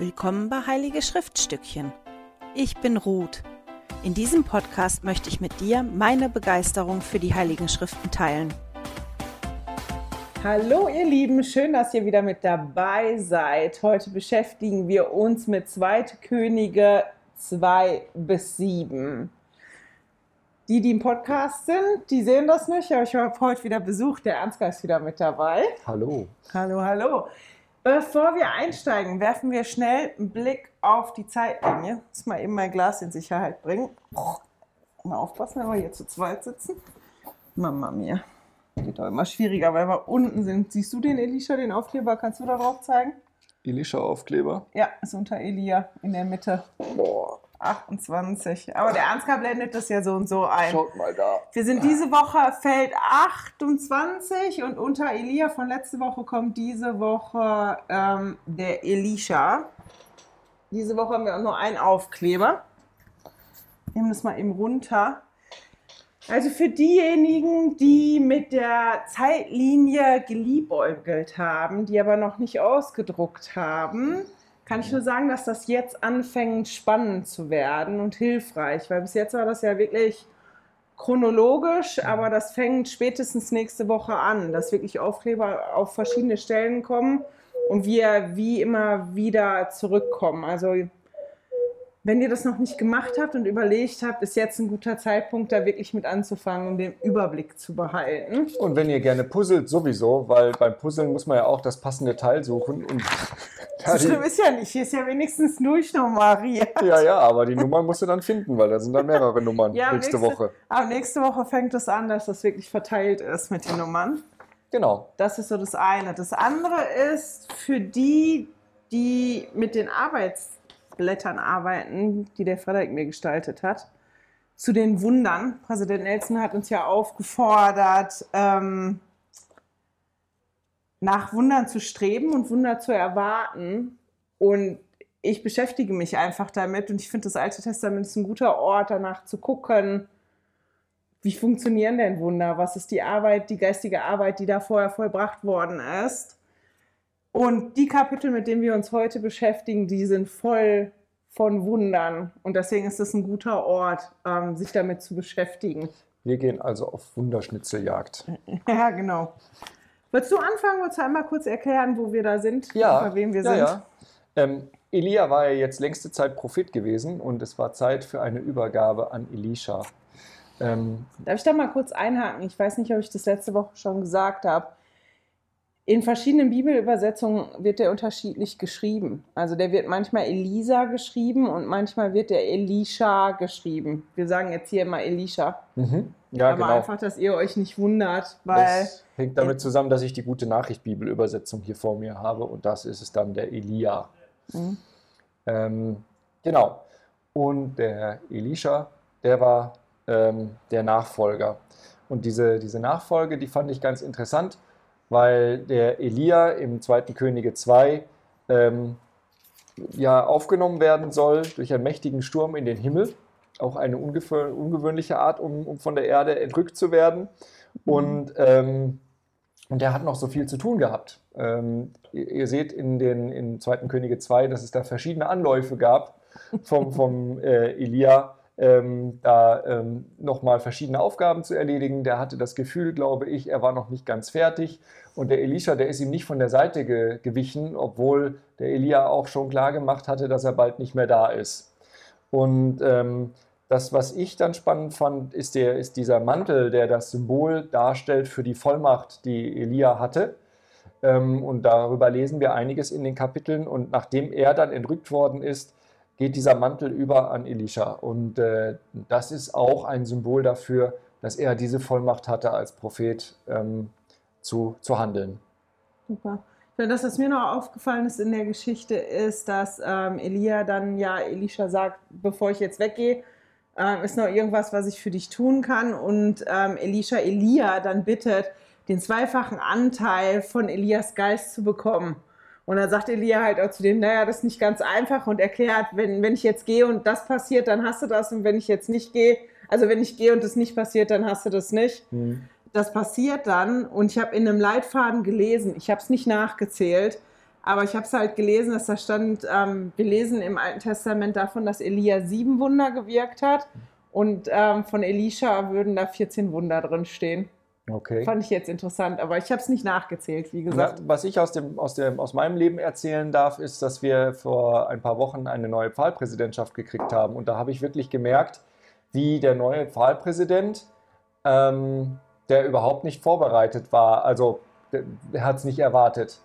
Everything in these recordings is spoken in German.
Willkommen bei Heilige Schriftstückchen. Ich bin Ruth. In diesem Podcast möchte ich mit dir meine Begeisterung für die Heiligen Schriften teilen. Hallo ihr Lieben, schön, dass ihr wieder mit dabei seid. Heute beschäftigen wir uns mit 2. Könige 2 bis 7. Die, die im Podcast sind, die sehen das nicht, aber ich habe heute wieder Besuch. Der Ansgar ist wieder mit dabei. Hallo. Hallo, hallo. Bevor wir einsteigen, werfen wir schnell einen Blick auf die Zeitlinie. Ich muss mal eben mein Glas in Sicherheit bringen. Mal aufpassen, wenn wir hier zu zweit sitzen. Mama mir. Geht doch immer schwieriger, weil wir unten sind. Siehst du den Elisha, den Aufkleber? Kannst du da drauf zeigen? Elisha-Aufkleber? Ja, ist unter Elia in der Mitte. Boah. 28. Aber der Ansgar blendet das ja so und so ein. Schaut mal da. Wir sind diese Woche Feld 28 und unter Elia von letzte Woche kommt diese Woche ähm, der Elisha. Diese Woche haben wir auch nur einen Aufkleber. Nehmen das mal eben runter. Also für diejenigen, die mit der Zeitlinie geliebäugelt haben, die aber noch nicht ausgedruckt haben, kann ich nur sagen, dass das jetzt anfängt spannend zu werden und hilfreich, weil bis jetzt war das ja wirklich chronologisch, aber das fängt spätestens nächste Woche an, dass wirklich Aufkleber auf verschiedene Stellen kommen und wir wie immer wieder zurückkommen. Also wenn ihr das noch nicht gemacht habt und überlegt habt, ist jetzt ein guter Zeitpunkt, da wirklich mit anzufangen, um den Überblick zu behalten. Und wenn ihr gerne puzzelt, sowieso, weil beim Puzzeln muss man ja auch das passende Teil suchen. Und so schlimm ist ja nicht, hier ist ja wenigstens durchnummeriert. Ja, ja, aber die Nummern musst du dann finden, weil da sind dann mehrere Nummern Ja, nächste, Woche. Aber nächste Woche fängt es an, dass das wirklich verteilt ist mit den Nummern. Genau. Das ist so das eine. Das andere ist für die, die mit den Arbeitsblättern arbeiten, die der Frederik mir gestaltet hat, zu den Wundern. Präsident Nelson hat uns ja aufgefordert, ähm, nach Wundern zu streben und Wunder zu erwarten. Und ich beschäftige mich einfach damit und ich finde, das Alte Testament ist ein guter Ort, danach zu gucken, wie funktionieren denn Wunder? Was ist die Arbeit, die geistige Arbeit, die da vorher vollbracht worden ist? Und die Kapitel, mit denen wir uns heute beschäftigen, die sind voll von Wundern. Und deswegen ist es ein guter Ort, ähm, sich damit zu beschäftigen. Wir gehen also auf Wunderschnitzeljagd. Ja, genau. Willst du anfangen? Willst du einmal kurz erklären, wo wir da sind? Ja, bei wem wir ja, sind? ja. Ähm, Elia war ja jetzt längste Zeit Prophet gewesen und es war Zeit für eine Übergabe an Elisha. Ähm, Darf ich da mal kurz einhaken? Ich weiß nicht, ob ich das letzte Woche schon gesagt habe. In verschiedenen Bibelübersetzungen wird der unterschiedlich geschrieben. Also der wird manchmal Elisa geschrieben und manchmal wird der Elisha geschrieben. Wir sagen jetzt hier immer Elisha. mhm. Ja, Aber genau. einfach, dass ihr euch nicht wundert, weil Das hängt damit zusammen, dass ich die gute Nachricht Bibelübersetzung hier vor mir habe und das ist es dann der Elia. Mhm. Ähm, genau. Und der Elisha, der war ähm, der Nachfolger. Und diese, diese Nachfolge, die fand ich ganz interessant, weil der Elia im 2. Könige 2 ähm, ja, aufgenommen werden soll durch einen mächtigen Sturm in den Himmel. Auch eine ungefähr, ungewöhnliche Art, um, um von der Erde entrückt zu werden. Und, ähm, und er hat noch so viel zu tun gehabt. Ähm, ihr, ihr seht in den in 2. Könige 2, dass es da verschiedene Anläufe gab vom, vom äh, Elia, ähm, da ähm, nochmal verschiedene Aufgaben zu erledigen. Der hatte das Gefühl, glaube ich, er war noch nicht ganz fertig. Und der Elisha, der ist ihm nicht von der Seite ge gewichen, obwohl der Elia auch schon klar gemacht hatte, dass er bald nicht mehr da ist. Und ähm, das, was ich dann spannend fand, ist, der, ist dieser Mantel, der das Symbol darstellt für die Vollmacht, die Elia hatte. Ähm, und darüber lesen wir einiges in den Kapiteln. Und nachdem er dann entrückt worden ist, geht dieser Mantel über an Elisha. Und äh, das ist auch ein Symbol dafür, dass er diese Vollmacht hatte, als Prophet ähm, zu, zu handeln. Super. Ja, das, was mir noch aufgefallen ist in der Geschichte, ist, dass ähm, Elia dann ja Elisha sagt, bevor ich jetzt weggehe, ähm, ist noch irgendwas, was ich für dich tun kann. Und ähm, Elisha Elia dann bittet, den zweifachen Anteil von Elias Geist zu bekommen. Und dann sagt Elia halt auch zu dem, naja, das ist nicht ganz einfach und erklärt, wenn, wenn ich jetzt gehe und das passiert, dann hast du das. Und wenn ich jetzt nicht gehe, also wenn ich gehe und das nicht passiert, dann hast du das nicht. Das passiert dann und ich habe in einem Leitfaden gelesen, ich habe es nicht nachgezählt, Aber ich habe es halt gelesen, dass da stand, ähm, wir lesen im Alten Testament davon, dass Elia sieben Wunder gewirkt hat. Und ähm, von Elisha würden da 14 Wunder drin stehen. Okay. Fand ich jetzt interessant, aber ich habe es nicht nachgezählt, wie gesagt. Was ich aus, dem, aus, dem, aus meinem Leben erzählen darf, ist, dass wir vor ein paar Wochen eine neue Pfahlpräsidentschaft gekriegt haben. Und da habe ich wirklich gemerkt, wie der neue Pfahlpräsident, ähm, der überhaupt nicht vorbereitet war, also der, der hat es nicht erwartet.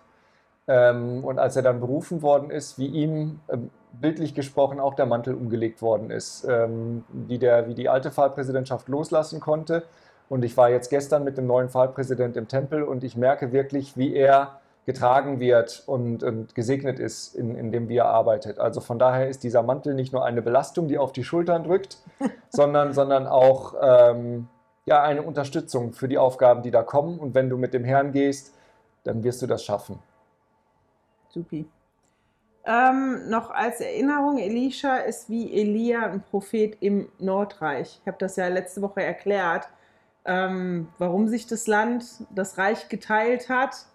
Ähm, und als er dann berufen worden ist, wie ihm äh, bildlich gesprochen auch der Mantel umgelegt worden ist, ähm, wie, der, wie die alte Pfahlpräsidentschaft loslassen konnte und ich war jetzt gestern mit dem neuen Pfarrpräsident im Tempel und ich merke wirklich, wie er getragen wird und, und gesegnet ist, in, in dem wie er arbeitet. Also von daher ist dieser Mantel nicht nur eine Belastung, die auf die Schultern drückt, sondern, sondern auch ähm, ja, eine Unterstützung für die Aufgaben, die da kommen. Und wenn du mit dem Herrn gehst, dann wirst du das schaffen. Supi. Ähm, noch als Erinnerung, Elisha ist wie Elia ein Prophet im Nordreich. Ich habe das ja letzte Woche erklärt ähm, warum sich das Land, das Reich geteilt hat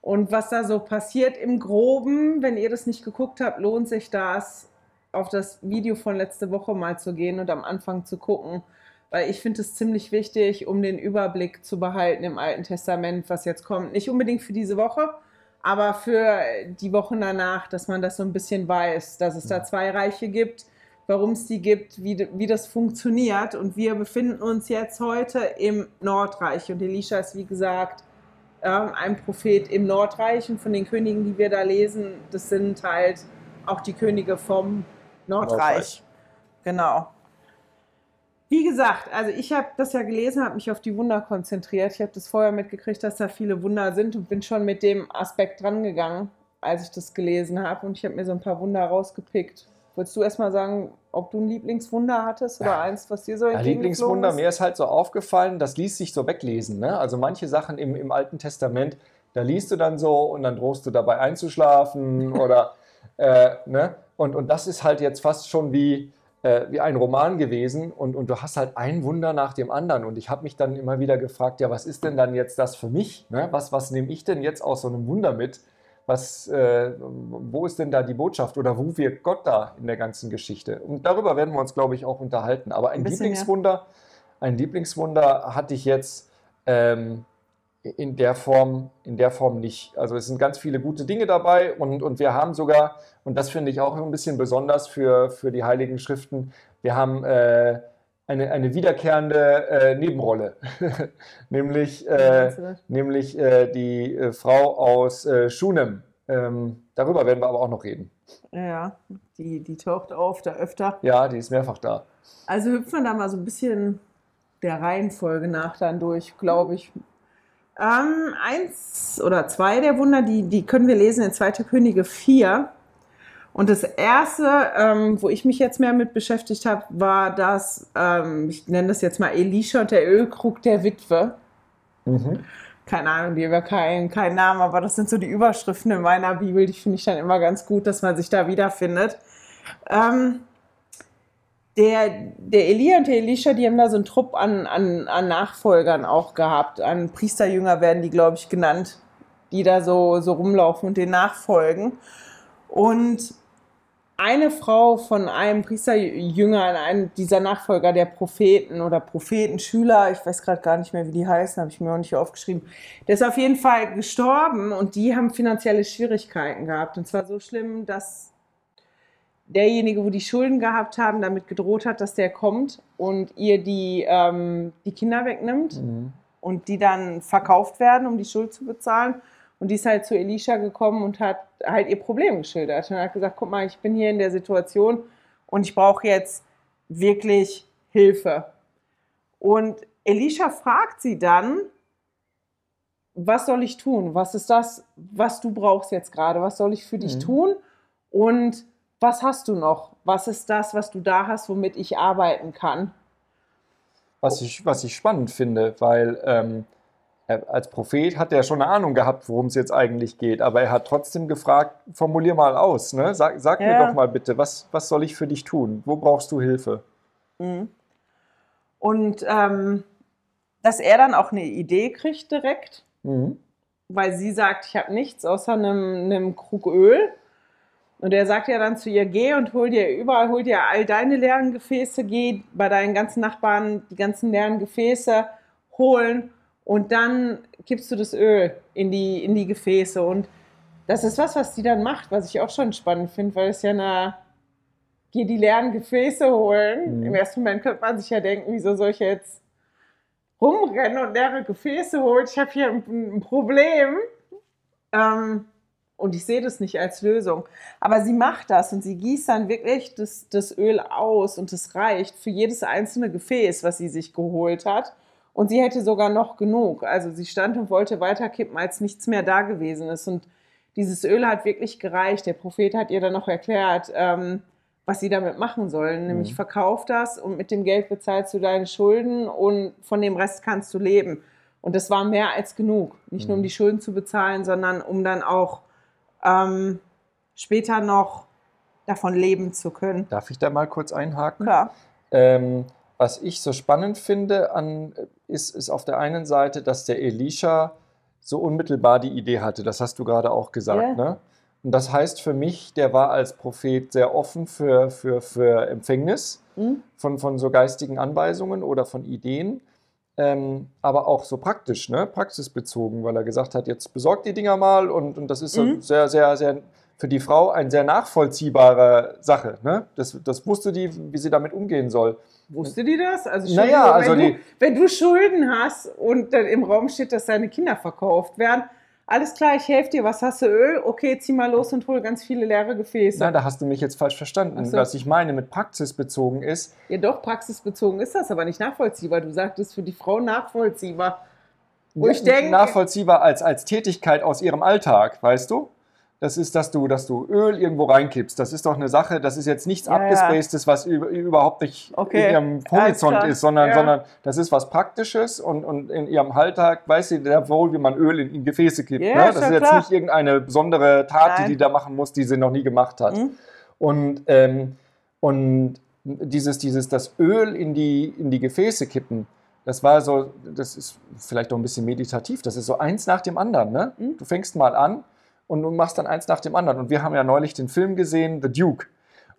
und was da so passiert im Groben. Wenn ihr das nicht geguckt habt, lohnt sich das, auf das Video von letzte Woche mal zu gehen und am Anfang zu gucken. Weil ich finde es ziemlich wichtig, um den Überblick zu behalten im Alten Testament, was jetzt kommt. Nicht unbedingt für diese Woche, aber für die Wochen danach, dass man das so ein bisschen weiß, dass es da zwei Reiche gibt warum es die gibt, wie, wie das funktioniert. Und wir befinden uns jetzt heute im Nordreich. Und Elisha ist, wie gesagt, ähm, ein Prophet im Nordreich. Und von den Königen, die wir da lesen, das sind halt auch die Könige vom Nordreich. Nordreich. Genau. Wie gesagt, also ich habe das ja gelesen, habe mich auf die Wunder konzentriert. Ich habe das vorher mitgekriegt, dass da viele Wunder sind und bin schon mit dem Aspekt drangegangen, als ich das gelesen habe. Und ich habe mir so ein paar Wunder rausgepickt, Wolltest du erstmal sagen, ob du ein Lieblingswunder hattest oder eins, was dir so ja, Lieblingswunder, mir ist halt so aufgefallen, das ließ sich so weglesen. Ne? Also manche Sachen im, im Alten Testament, da liest du dann so und dann drohst du dabei einzuschlafen oder äh, ne? und, und das ist halt jetzt fast schon wie, äh, wie ein Roman gewesen und, und du hast halt ein Wunder nach dem anderen und ich habe mich dann immer wieder gefragt, ja, was ist denn dann jetzt das für mich? Ne? Was, was nehme ich denn jetzt aus so einem Wunder mit? Was, äh, wo ist denn da die Botschaft oder wo wirkt Gott da in der ganzen Geschichte? Und darüber werden wir uns, glaube ich, auch unterhalten. Aber ein, ein Lieblingswunder, ja. ein Lieblingswunder hatte ich jetzt ähm, in der Form, in der Form nicht. Also es sind ganz viele gute Dinge dabei und, und wir haben sogar, und das finde ich auch ein bisschen besonders für, für die Heiligen Schriften, wir haben äh, eine, eine wiederkehrende äh, Nebenrolle, nämlich, äh, nämlich äh, die äh, Frau aus äh, Schunem. Ähm, darüber werden wir aber auch noch reden. Ja, die, die taucht auf da öfter. Ja, die ist mehrfach da. Also hüpfen wir da mal so ein bisschen der Reihenfolge nach dann durch, glaube ich. Ähm, eins oder zwei der Wunder, die, die können wir lesen in 2. Könige 4. Und das erste, ähm, wo ich mich jetzt mehr mit beschäftigt habe, war das, ähm, ich nenne das jetzt mal Elisha und der Ölkrug der Witwe. Mhm. Keine Ahnung, die haben keinen kein Namen, aber das sind so die Überschriften in meiner Bibel, die finde ich dann immer ganz gut, dass man sich da wiederfindet. Ähm, der, der Elia und der Elisha, die haben da so einen Trupp an, an, an Nachfolgern auch gehabt. An Priesterjünger werden die, glaube ich, genannt, die da so, so rumlaufen und den nachfolgen. Und eine Frau von einem Priesterjünger, einem dieser Nachfolger der Propheten oder Prophetenschüler, ich weiß gerade gar nicht mehr, wie die heißen, habe ich mir auch nicht aufgeschrieben, der ist auf jeden Fall gestorben und die haben finanzielle Schwierigkeiten gehabt. Und zwar so schlimm, dass derjenige, wo die Schulden gehabt haben, damit gedroht hat, dass der kommt und ihr die, ähm, die Kinder wegnimmt mhm. und die dann verkauft werden, um die Schuld zu bezahlen. Und die ist halt zu Elisha gekommen und hat halt ihr Problem geschildert und hat gesagt, guck mal, ich bin hier in der Situation und ich brauche jetzt wirklich Hilfe. Und Elisha fragt sie dann, was soll ich tun? Was ist das, was du brauchst jetzt gerade? Was soll ich für dich mhm. tun? Und was hast du noch? Was ist das, was du da hast, womit ich arbeiten kann? Was ich, was ich spannend finde, weil ähm, als Prophet hat er schon eine Ahnung gehabt, worum es jetzt eigentlich geht, aber er hat trotzdem gefragt, formulier mal aus, ne? sag, sag ja. mir doch mal bitte, was, was soll ich für dich tun? Wo brauchst du Hilfe? Mhm. Und ähm, dass er dann auch eine Idee kriegt direkt. Mhm. weil sie sagt, ich habe nichts außer einem, einem Krug Öl. Und er sagt ja dann zu ihr, geh und hol dir überall, hol dir all deine leeren Gefäße, geh bei deinen ganzen Nachbarn die ganzen leeren Gefäße holen und dann kippst du das Öl in die, in die Gefäße. Und das ist was, was sie dann macht, was ich auch schon spannend finde, weil es ja eine, geh die leeren Gefäße holen. Mhm. Im ersten Moment könnte man sich ja denken, wieso soll ich jetzt rumrennen und leere Gefäße holen? Ich habe hier ein, ein Problem. Ähm, und ich sehe das nicht als Lösung. Aber sie macht das und sie gießt dann wirklich das, das Öl aus und es reicht für jedes einzelne Gefäß, was sie sich geholt hat. Und sie hätte sogar noch genug. Also sie stand und wollte weiterkippen, als nichts mehr da gewesen ist. Und dieses Öl hat wirklich gereicht. Der Prophet hat ihr dann noch erklärt, ähm, was sie damit machen sollen. Nämlich mhm. verkauf das und mit dem Geld bezahlst du deine Schulden und von dem Rest kannst du leben. Und das war mehr als genug. Nicht nur um mhm. die Schulden zu bezahlen, sondern um dann auch ähm, später noch davon leben zu können. Darf ich da mal kurz einhaken? Klar. Ähm, was ich so spannend finde, an, ist, ist auf der einen Seite, dass der Elisha so unmittelbar die Idee hatte. Das hast du gerade auch gesagt. Yeah. Ne? Und das heißt für mich, der war als Prophet sehr offen für, für, für Empfängnis mhm. von, von so geistigen Anweisungen oder von Ideen ähm, aber auch so praktisch, ne? praxisbezogen, weil er gesagt hat, jetzt besorgt die Dinger mal und, und das ist mhm. sehr, sehr, sehr für die Frau eine sehr nachvollziehbare Sache. Ne? Das, das wusste die, wie sie damit umgehen soll. Wusste die das? Also, naja, also wenn, die, du, wenn du Schulden hast und dann im Raum steht, dass deine Kinder verkauft werden, alles klar, ich helfe dir, was hast du Öl? Okay, zieh mal los und hol ganz viele leere Gefäße. Nein, da hast du mich jetzt falsch verstanden. So. Was ich meine mit praxisbezogen ist. Ja, doch, praxisbezogen ist das, aber nicht nachvollziehbar. Du sagtest für die Frau nachvollziehbar. Wo ja, ich denke, nachvollziehbar als, als Tätigkeit aus ihrem Alltag, weißt du? Das ist, dass du, dass du Öl irgendwo reinkippst. Das ist doch eine Sache, das ist jetzt nichts ja, abgespacedes, was überhaupt nicht okay. in ihrem Horizont ist, sondern, ja. sondern das ist was Praktisches und, und in ihrem Alltag weiß sie sehr wohl, wie man Öl in, in Gefäße kippt. Ja, ne? Das ist jetzt klar. nicht irgendeine besondere Tat, Nein. die die da machen muss, die sie noch nie gemacht hat. Mhm. Und, ähm, und dieses, dieses, das Öl in die, in die Gefäße kippen, das war so, das ist vielleicht auch ein bisschen meditativ, das ist so eins nach dem anderen. Ne? Mhm. Du fängst mal an und du machst dann eins nach dem anderen. Und wir haben ja neulich den Film gesehen, The Duke.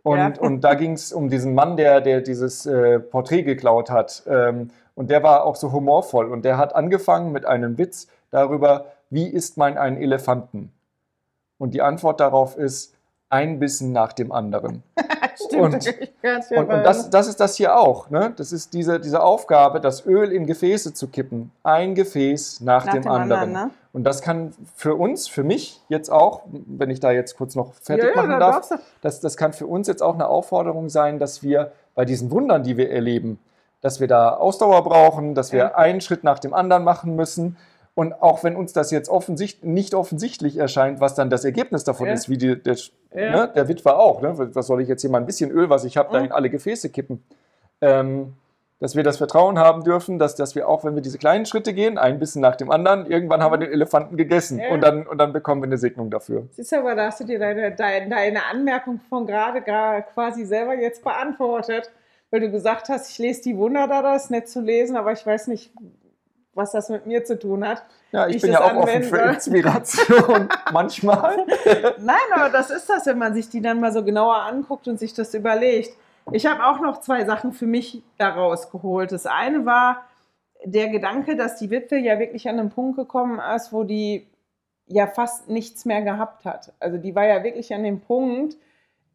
Und, ja. und da ging es um diesen Mann, der, der dieses äh, Porträt geklaut hat. Ähm, und der war auch so humorvoll. Und der hat angefangen mit einem Witz darüber, wie isst man einen Elefanten? Und die Antwort darauf ist, ein Bissen nach dem anderen. Stimmt, und, und, und das, das, ist das hier auch. Ne? Das ist diese, diese Aufgabe, das Öl in Gefäße zu kippen. Ein Gefäß nach, nach dem, dem, anderen. anderen ne? Und das kann für uns, für mich jetzt auch, wenn ich da jetzt kurz noch fertig ja, machen ja, darf, das, das kann für uns jetzt auch eine Aufforderung sein, dass wir bei diesen Wundern, die wir erleben, dass wir da Ausdauer brauchen, dass wir ja. einen Schritt nach dem anderen machen müssen und auch wenn uns das jetzt offensicht, nicht offensichtlich erscheint, was dann das Ergebnis davon ja. ist, wie die, der, ja. ne, der Witwer auch, ne? was soll ich jetzt hier mal ein bisschen Öl, was ich habe, mhm. da in alle Gefäße kippen, ähm, dass wir das Vertrauen haben dürfen, dass, dass wir auch, wenn wir diese kleinen Schritte gehen, ein bisschen nach dem anderen, irgendwann haben wir den Elefanten gegessen ja. und, dann, und dann bekommen wir eine Segnung dafür. Siehst du, aber da hast du dir deine, deine, deine Anmerkung von gerade quasi selber jetzt beantwortet, weil du gesagt hast, ich lese die Wunder da, das ist nett zu lesen, aber ich weiß nicht, was das mit mir zu tun hat. Ja, ich, ich bin ja auch anwende. offen für Inspiration manchmal. Nein, aber das ist das, wenn man sich die dann mal so genauer anguckt und sich das überlegt. Ich habe auch noch zwei Sachen für mich daraus geholt. Das eine war der Gedanke, dass die Witwe ja wirklich an einen Punkt gekommen ist, wo die ja fast nichts mehr gehabt hat. Also die war ja wirklich an dem Punkt,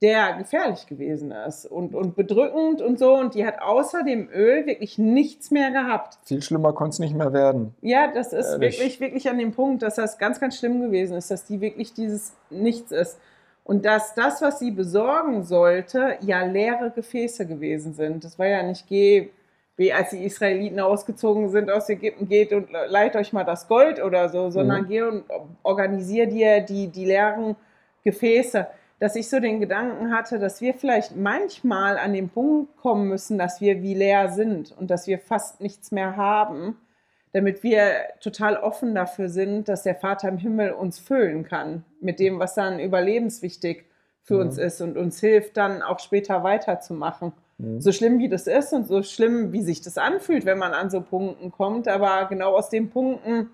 der gefährlich gewesen ist und, und bedrückend und so. Und die hat außer dem Öl wirklich nichts mehr gehabt. Viel schlimmer konnte es nicht mehr werden. Ja, das ist Ehrlich. wirklich, wirklich an dem Punkt, dass das ganz, ganz schlimm gewesen ist, dass die wirklich dieses Nichts ist. Und dass das, was sie besorgen sollte, ja leere Gefäße gewesen sind. Das war ja nicht, geh, wie als die Israeliten ausgezogen sind aus Ägypten, geht und leiht euch mal das Gold oder so, sondern mhm. geh und organisier dir die, die leeren Gefäße dass ich so den Gedanken hatte, dass wir vielleicht manchmal an den Punkt kommen müssen, dass wir wie leer sind und dass wir fast nichts mehr haben, damit wir total offen dafür sind, dass der Vater im Himmel uns füllen kann mit dem, was dann überlebenswichtig für mhm. uns ist und uns hilft, dann auch später weiterzumachen. Mhm. So schlimm wie das ist und so schlimm, wie sich das anfühlt, wenn man an so Punkten kommt, aber genau aus den Punkten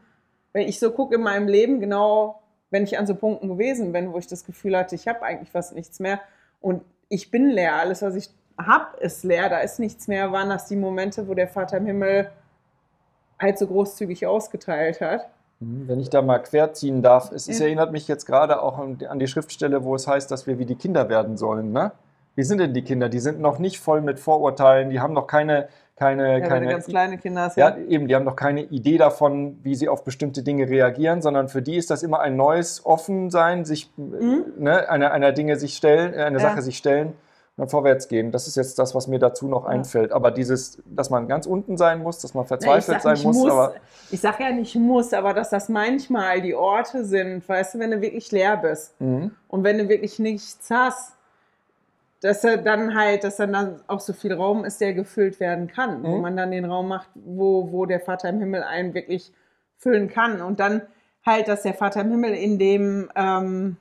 wenn ich so gucke in meinem Leben, genau wenn ich an so Punkten gewesen bin, wo ich das Gefühl hatte, ich habe eigentlich fast nichts mehr und ich bin leer, alles, was ich habe, ist leer, da ist nichts mehr, waren das die Momente, wo der Vater im Himmel halt so großzügig ausgeteilt hat. Mhm, wenn ich da mal querziehen darf, es, es erinnert mich jetzt gerade auch an die Schriftstelle, wo es heißt, dass wir wie die Kinder werden sollen. Ne? Wie sind denn die Kinder? Die sind noch nicht voll mit Vorurteilen, die haben noch keine, keine, Ja, keine ganz kleine Kinder hast, ja, eben, die haben noch keine Idee davon, wie sie auf bestimmte Dinge reagieren, sondern für die ist das immer ein neues Offensein, sich ne, einer, einer Dinge sich stellen, äh, einer Ja. Sache sich stellen und dann vorwärts gehen. Das ist jetzt das, was mir dazu noch einfällt. Aber dieses, dass man ganz unten sein muss, dass man Ja, verzweifelt sein nicht muss, aber ich sage ja nicht muss, aber dass das manchmal die Orte sind, weißt du, wenn du wirklich leer bist mhm. und wenn du wirklich nichts hast, dass er dann halt, dass dann, dann auch so viel Raum ist, der gefüllt werden kann, wo Mhm. man dann den Raum macht, wo, wo der Vater im Himmel einen wirklich füllen kann. Und dann halt, dass der Vater im Himmel in dem, ähm,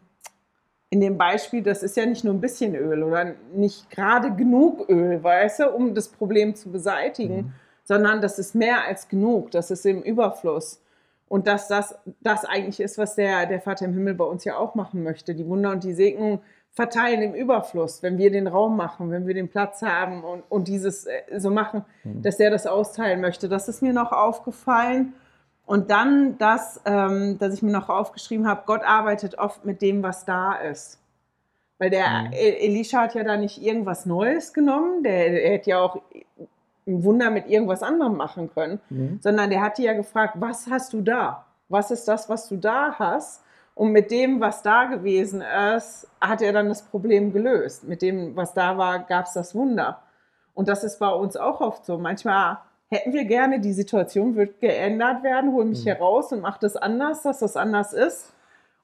in dem Beispiel, das ist ja nicht nur ein bisschen Öl oder nicht gerade genug Öl, weißt du, um das Problem zu beseitigen, Mhm. sondern das ist mehr als genug, das ist im Überfluss. Und dass das, das eigentlich ist, was der, der Vater im Himmel bei uns ja auch machen möchte. Die Wunder und die Segnung verteilen im Überfluss, wenn wir den Raum machen, wenn wir den Platz haben und, und dieses äh, so machen, dass er das austeilen möchte. Das ist mir noch aufgefallen. Und dann das, ähm, dass ich mir noch aufgeschrieben habe, Gott arbeitet oft mit dem, was da ist. Weil der Mhm. E- Elisha hat ja da nicht irgendwas Neues genommen, der, der hätte ja auch ein Wunder mit irgendwas anderem machen können, Mhm. sondern der hat ja gefragt, was hast du da? Was ist das, was du da hast? Und mit dem, was da gewesen ist, hat er dann das Problem gelöst. Mit dem, was da war, gab es das Wunder. Und das ist bei uns auch oft so. Manchmal hätten wir gerne, die Situation wird geändert werden, hol mich hier raus und mach das anders, dass das anders ist.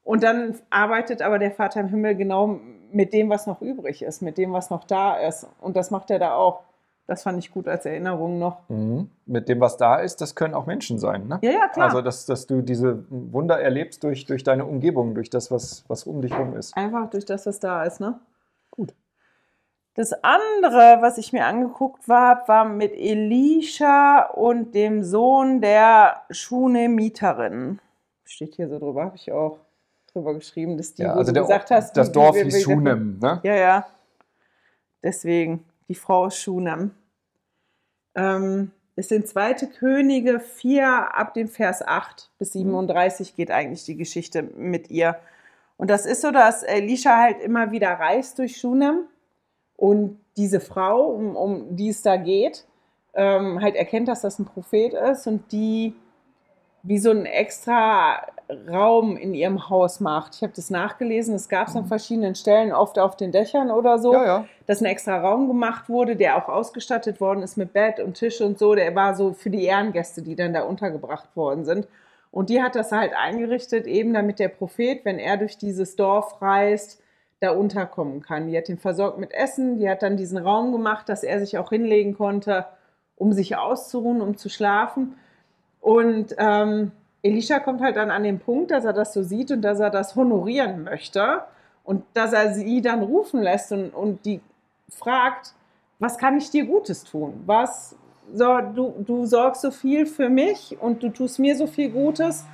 Und dann arbeitet aber der Vater im Himmel genau mit dem, was noch übrig ist, mit dem, was noch da ist. Und das macht er da auch. Das fand ich gut als Erinnerung noch. Mhm. Mit dem, was da ist, das können auch Menschen sein. Ne? Ja, ja, klar. Also, dass, dass du diese Wunder erlebst durch, durch deine Umgebung, durch das, was, was um dich herum ist. Einfach durch das, was da ist, ne? Gut. Das andere, was ich mir angeguckt habe, war mit Elisha und dem Sohn der Schunemiterin. Steht hier so drüber, habe ich auch drüber geschrieben, dass die, Ja, wo also du der, gesagt hast, das Dorf hieß Schunem. Ne? Ja, ja. Deswegen, die Frau Schunem. Ähm, es sind zweite Könige 4 ab dem Vers 8 bis 37 geht eigentlich die Geschichte mit ihr. Und das ist so, dass Elisha halt immer wieder reist durch Schunem und diese Frau, um, um die es da geht, ähm, halt erkennt, dass das ein Prophet ist und die wie so einen extra Raum in ihrem Haus macht. Ich habe das nachgelesen, es gab es an verschiedenen Stellen, oft auf den Dächern oder so, Ja, ja. dass ein extra Raum gemacht wurde, der auch ausgestattet worden ist mit Bett und Tisch und so. Der war so für die Ehrengäste, die dann da untergebracht worden sind. Und die hat das halt eingerichtet, eben damit der Prophet, wenn er durch dieses Dorf reist, da unterkommen kann. Die hat ihn versorgt mit Essen, die hat dann diesen Raum gemacht, dass er sich auch hinlegen konnte, um sich auszuruhen, um zu schlafen. Und ähm, Elisha kommt halt dann an den Punkt, dass er das so sieht und dass er das honorieren möchte und dass er sie dann rufen lässt und, und die fragt, was kann ich dir Gutes tun? Was, so, du, du sorgst so viel für mich und du tust mir so viel Gutes.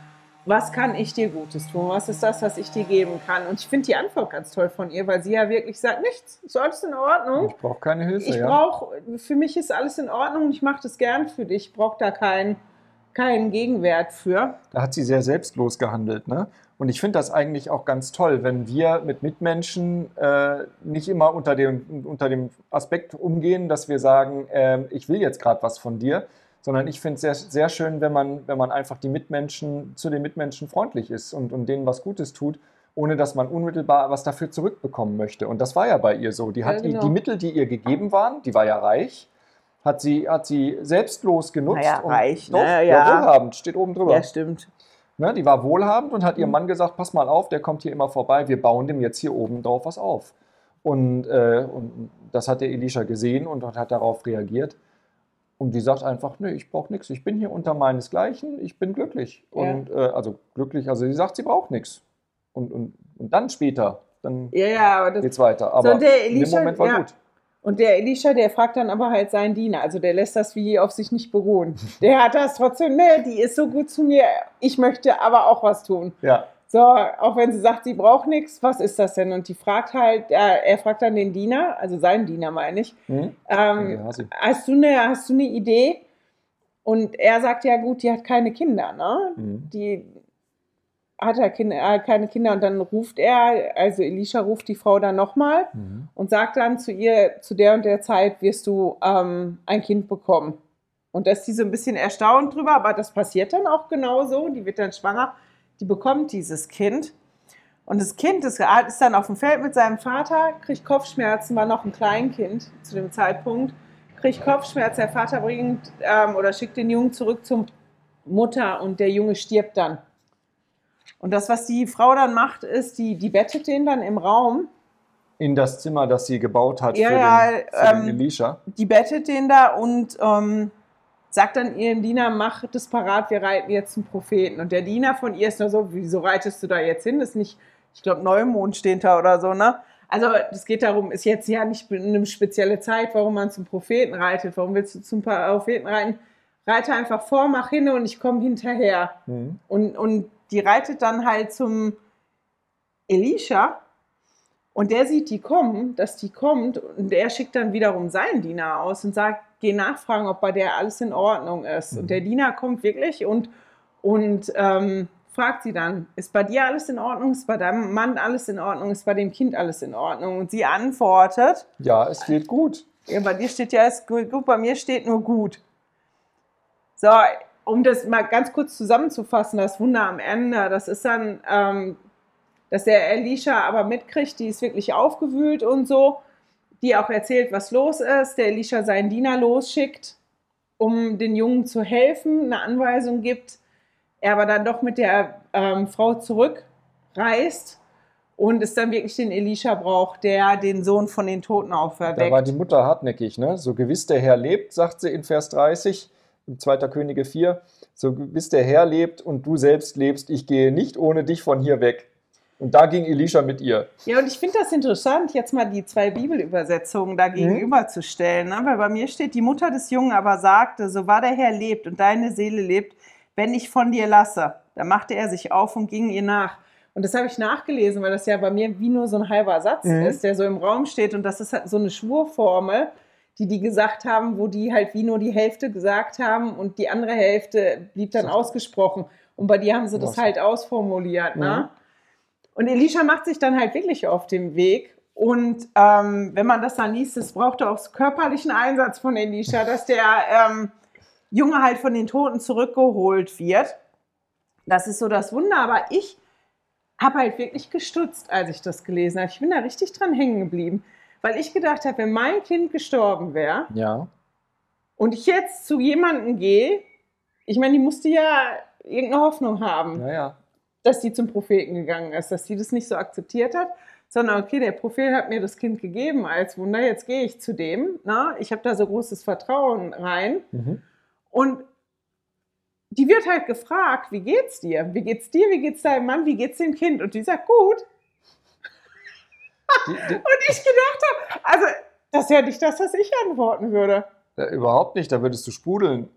Was kann ich dir Gutes tun? Was ist das, was ich dir geben kann? Und ich finde die Antwort ganz toll von ihr, weil sie ja wirklich sagt, nichts, ist alles in Ordnung. Ich brauche keine Hilfe. Ich ja. brauche, für mich ist alles in Ordnung und ich mache das gern für dich. Ich brauche da keinen keinen Gegenwert für. Da hat sie sehr selbstlos gehandelt. Ne? Und ich finde das eigentlich auch ganz toll, wenn wir mit Mitmenschen äh, nicht immer unter dem, unter dem Aspekt umgehen, dass wir sagen, äh, ich will jetzt gerade was von dir, sondern ich finde es sehr, sehr schön, wenn man, wenn man einfach die Mitmenschen, zu den Mitmenschen freundlich ist und, und denen was Gutes tut, ohne dass man unmittelbar was dafür zurückbekommen möchte. Und das war ja bei ihr so. Die hat Ja, die, genau. die Mittel, die ihr gegeben waren, die war ja reich, hat sie, hat sie selbstlos genutzt. Naja, und- reich, Doch, ne, ja, ja. wohlhabend, steht oben drüber. Ja, stimmt. Ne, die war wohlhabend und hat Mhm. ihrem Mann gesagt, pass mal auf, der kommt hier immer vorbei, wir bauen dem jetzt hier oben drauf was auf. Und, äh, und das hat der Elisha gesehen und hat darauf reagiert. Und die sagt einfach, nee, ich brauche nichts, ich bin hier unter meinesgleichen, ich bin glücklich. Ja. Und äh, also glücklich, also sie sagt, sie braucht nichts. Und, und, und dann später, dann Ja, ja, geht's weiter. So, Aber und der in dem Elisha, Moment war ja. gut. Und der Elisha, der fragt dann aber halt seinen Diener, also der lässt das wie auf sich nicht beruhen. Der hat das trotzdem, ne, die ist so gut zu mir, ich möchte aber auch was tun. Ja. So, auch wenn sie sagt, sie braucht nichts, was ist das denn? Und die fragt halt, äh, er fragt dann den Diener, also seinen Diener meine ich, Hm? ähm, Ja, hast, du eine, hast du eine Idee? Und er sagt, ja gut, die hat keine Kinder, ne? Mhm. Die hat ja Kinder, äh, keine Kinder und dann ruft er, also Elisha ruft die Frau dann nochmal Mhm. und sagt dann zu ihr, zu der und der Zeit wirst du ähm, ein Kind bekommen. Und da ist sie so ein bisschen erstaunt drüber, aber das passiert dann auch genauso. Die wird dann schwanger, die bekommt dieses Kind. Und das Kind ist, ist dann auf dem Feld mit seinem Vater, kriegt Kopfschmerzen, war noch ein Kleinkind zu dem Zeitpunkt, kriegt Kopfschmerzen. Der Vater bringt ähm, oder schickt den Jungen zurück zum Mutter und der Junge stirbt dann. Und das, was die Frau dann macht, ist, die, die bettet den dann im Raum In das Zimmer, das sie gebaut hat Ja, für, ja, den, für ähm, den Elisha. die bettet den da und ähm, sagt dann ihrem Diener, mach das parat, wir reiten jetzt zum Propheten. Und der Diener von ihr ist nur so, wieso reitest du da jetzt hin? Das ist nicht, ich glaube, Neumond steht da oder so, ne? Also es geht darum, ist jetzt ja nicht eine spezielle Zeit, warum man zum Propheten reitet. Warum willst du zum Propheten reiten? Reite einfach vor, mach hin und ich komme hinterher. Mhm. Und, und die reitet dann halt zum Elisha und der sieht die kommen, dass die kommt und der schickt dann wiederum seinen Diener aus und sagt, geh nachfragen, ob bei der alles in Ordnung ist. Mhm. Und der Diener kommt wirklich und, und ähm, fragt sie dann, ist bei dir alles in Ordnung, ist bei deinem Mann alles in Ordnung, ist bei dem Kind alles in Ordnung? Und sie antwortet, Ja, es geht gut. ja, bei dir steht ja, ist gut, gut, bei mir steht nur gut. So, um das mal ganz kurz zusammenzufassen, das Wunder am Ende, das ist dann, ähm, dass der Elisha aber mitkriegt, die ist wirklich aufgewühlt und so, die auch erzählt, was los ist, der Elisha seinen Diener losschickt, um den Jungen zu helfen, eine Anweisung gibt, er aber dann doch mit der ähm, Frau zurückreist und es dann wirklich den Elisha braucht, der den Sohn von den Toten Da war auferweckt. die Mutter hartnäckig, ne? So gewiss der Herr lebt, sagt sie in Vers 30, im 2. Könige 4, so gewiss der Herr lebt und du selbst lebst, ich gehe nicht ohne dich von hier weg. Und da ging Elisha mit ihr. Ja, und ich finde das interessant, jetzt mal die zwei Bibelübersetzungen da gegenüberzustellen. Ne? Weil bei mir steht, die Mutter des Jungen aber sagte, so wahr der Herr lebt und deine Seele lebt, wenn ich von dir lasse. Da machte er sich auf und ging ihr nach. Und das habe ich nachgelesen, weil das ja bei mir wie nur so ein halber Satz Mhm. ist, der so im Raum steht. Und das ist halt so eine Schwurformel, die die gesagt haben, wo die halt wie nur die Hälfte gesagt haben und die andere Hälfte blieb dann ausgesprochen. Und bei dir haben sie das Was? halt ausformuliert. Ne? Mhm. Und Elisha macht sich dann halt wirklich auf den Weg. Und ähm, wenn man das dann liest, es brauchte auch körperlichen Einsatz von Elisha, dass der ähm, Junge halt von den Toten zurückgeholt wird. Das ist so das Wunder. Aber ich habe halt wirklich gestutzt, als ich das gelesen habe. Ich bin da richtig dran hängen geblieben, weil ich gedacht habe, wenn mein Kind gestorben wäre Ja. und ich jetzt zu jemandem gehe, ich meine, die musste ja irgendeine Hoffnung haben Naja. dass die zum Propheten gegangen ist, dass sie das nicht so akzeptiert hat, sondern okay, der Prophet hat mir das Kind gegeben als Wunder, jetzt gehe ich zu dem, na, ich habe da so großes Vertrauen rein Mhm. und die wird halt gefragt, wie geht's dir? Wie geht's dir? Wie geht's deinem Mann? Wie geht's dem Kind? Und die sagt, gut. Die, die, Und ich gedacht habe, also, das ist ja nicht das, was ich antworten würde. ja, überhaupt nicht, da würdest du sprudeln.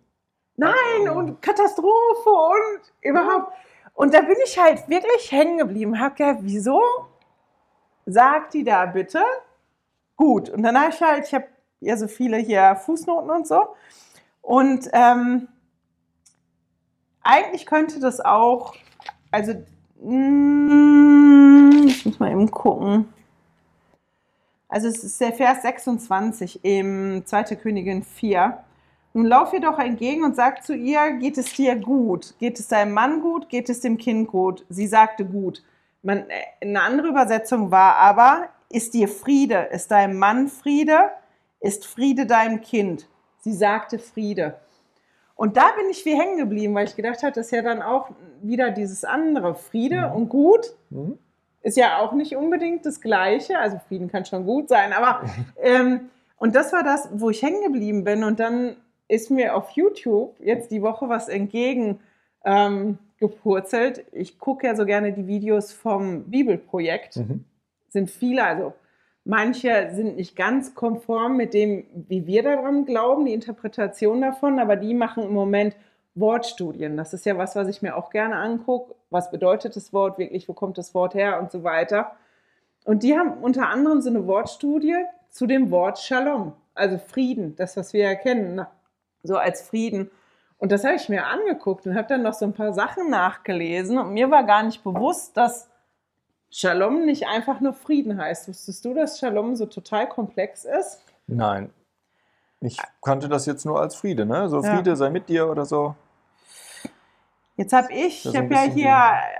Nein, und Katastrophe und überhaupt. Und da bin ich halt wirklich hängen geblieben. Hab gedacht, wieso sagt die da bitte? Gut. Und dann habe ich halt, ich habe ja so viele hier Fußnoten und so. Und ähm, eigentlich könnte das auch, also, mm, ich muss mal eben gucken. Also es ist der Vers 26 im 2. Königin 4. Nun lauf ihr doch entgegen und sag zu ihr, geht es dir gut? Geht es deinem Mann gut? Geht es dem Kind gut? Sie sagte gut. Man, äh, eine andere Übersetzung war aber, ist dir Friede? Ist deinem Mann Friede? Ist Friede deinem Kind? Sie sagte Friede. Und da bin ich wie hängen geblieben, weil ich gedacht habe, das ist ja dann auch wieder dieses andere. Friede Mhm. und gut Mhm. Ist ja auch nicht unbedingt das Gleiche. Also Frieden kann schon gut sein, aber ähm, und das war das, wo ich hängen geblieben bin. Und dann ist mir auf YouTube jetzt die Woche was entgegen ähm, gepurzelt. Ich gucke ja so gerne die Videos vom Bibelprojekt. Mhm. Sind viele, also Manche sind nicht ganz konform mit dem, wie wir daran glauben, die Interpretation davon, aber die machen im Moment Wortstudien. Das ist ja was, was ich mir auch gerne angucke. Was bedeutet das Wort wirklich? Wo kommt das Wort her? Und so weiter. Und die haben unter anderem so eine Wortstudie zu dem Wort Shalom, also Frieden, das, was wir erkennen, ne? so als Frieden. Und das habe ich mir angeguckt und habe dann noch so ein paar Sachen nachgelesen. Und mir war gar nicht bewusst, dass Shalom nicht einfach nur Frieden heißt. Wusstest du, dass Shalom so total komplex ist? Nein. Ich kannte das jetzt nur als Friede, ne? So Friede ja. sei mit dir oder so. Jetzt habe ich, ich habe ja hier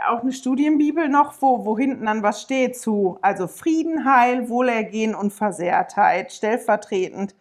auch eine Studienbibel noch, wo, wo hinten dann was steht zu, also Frieden, Heil, Wohlergehen und Versehrtheit, stellvertretend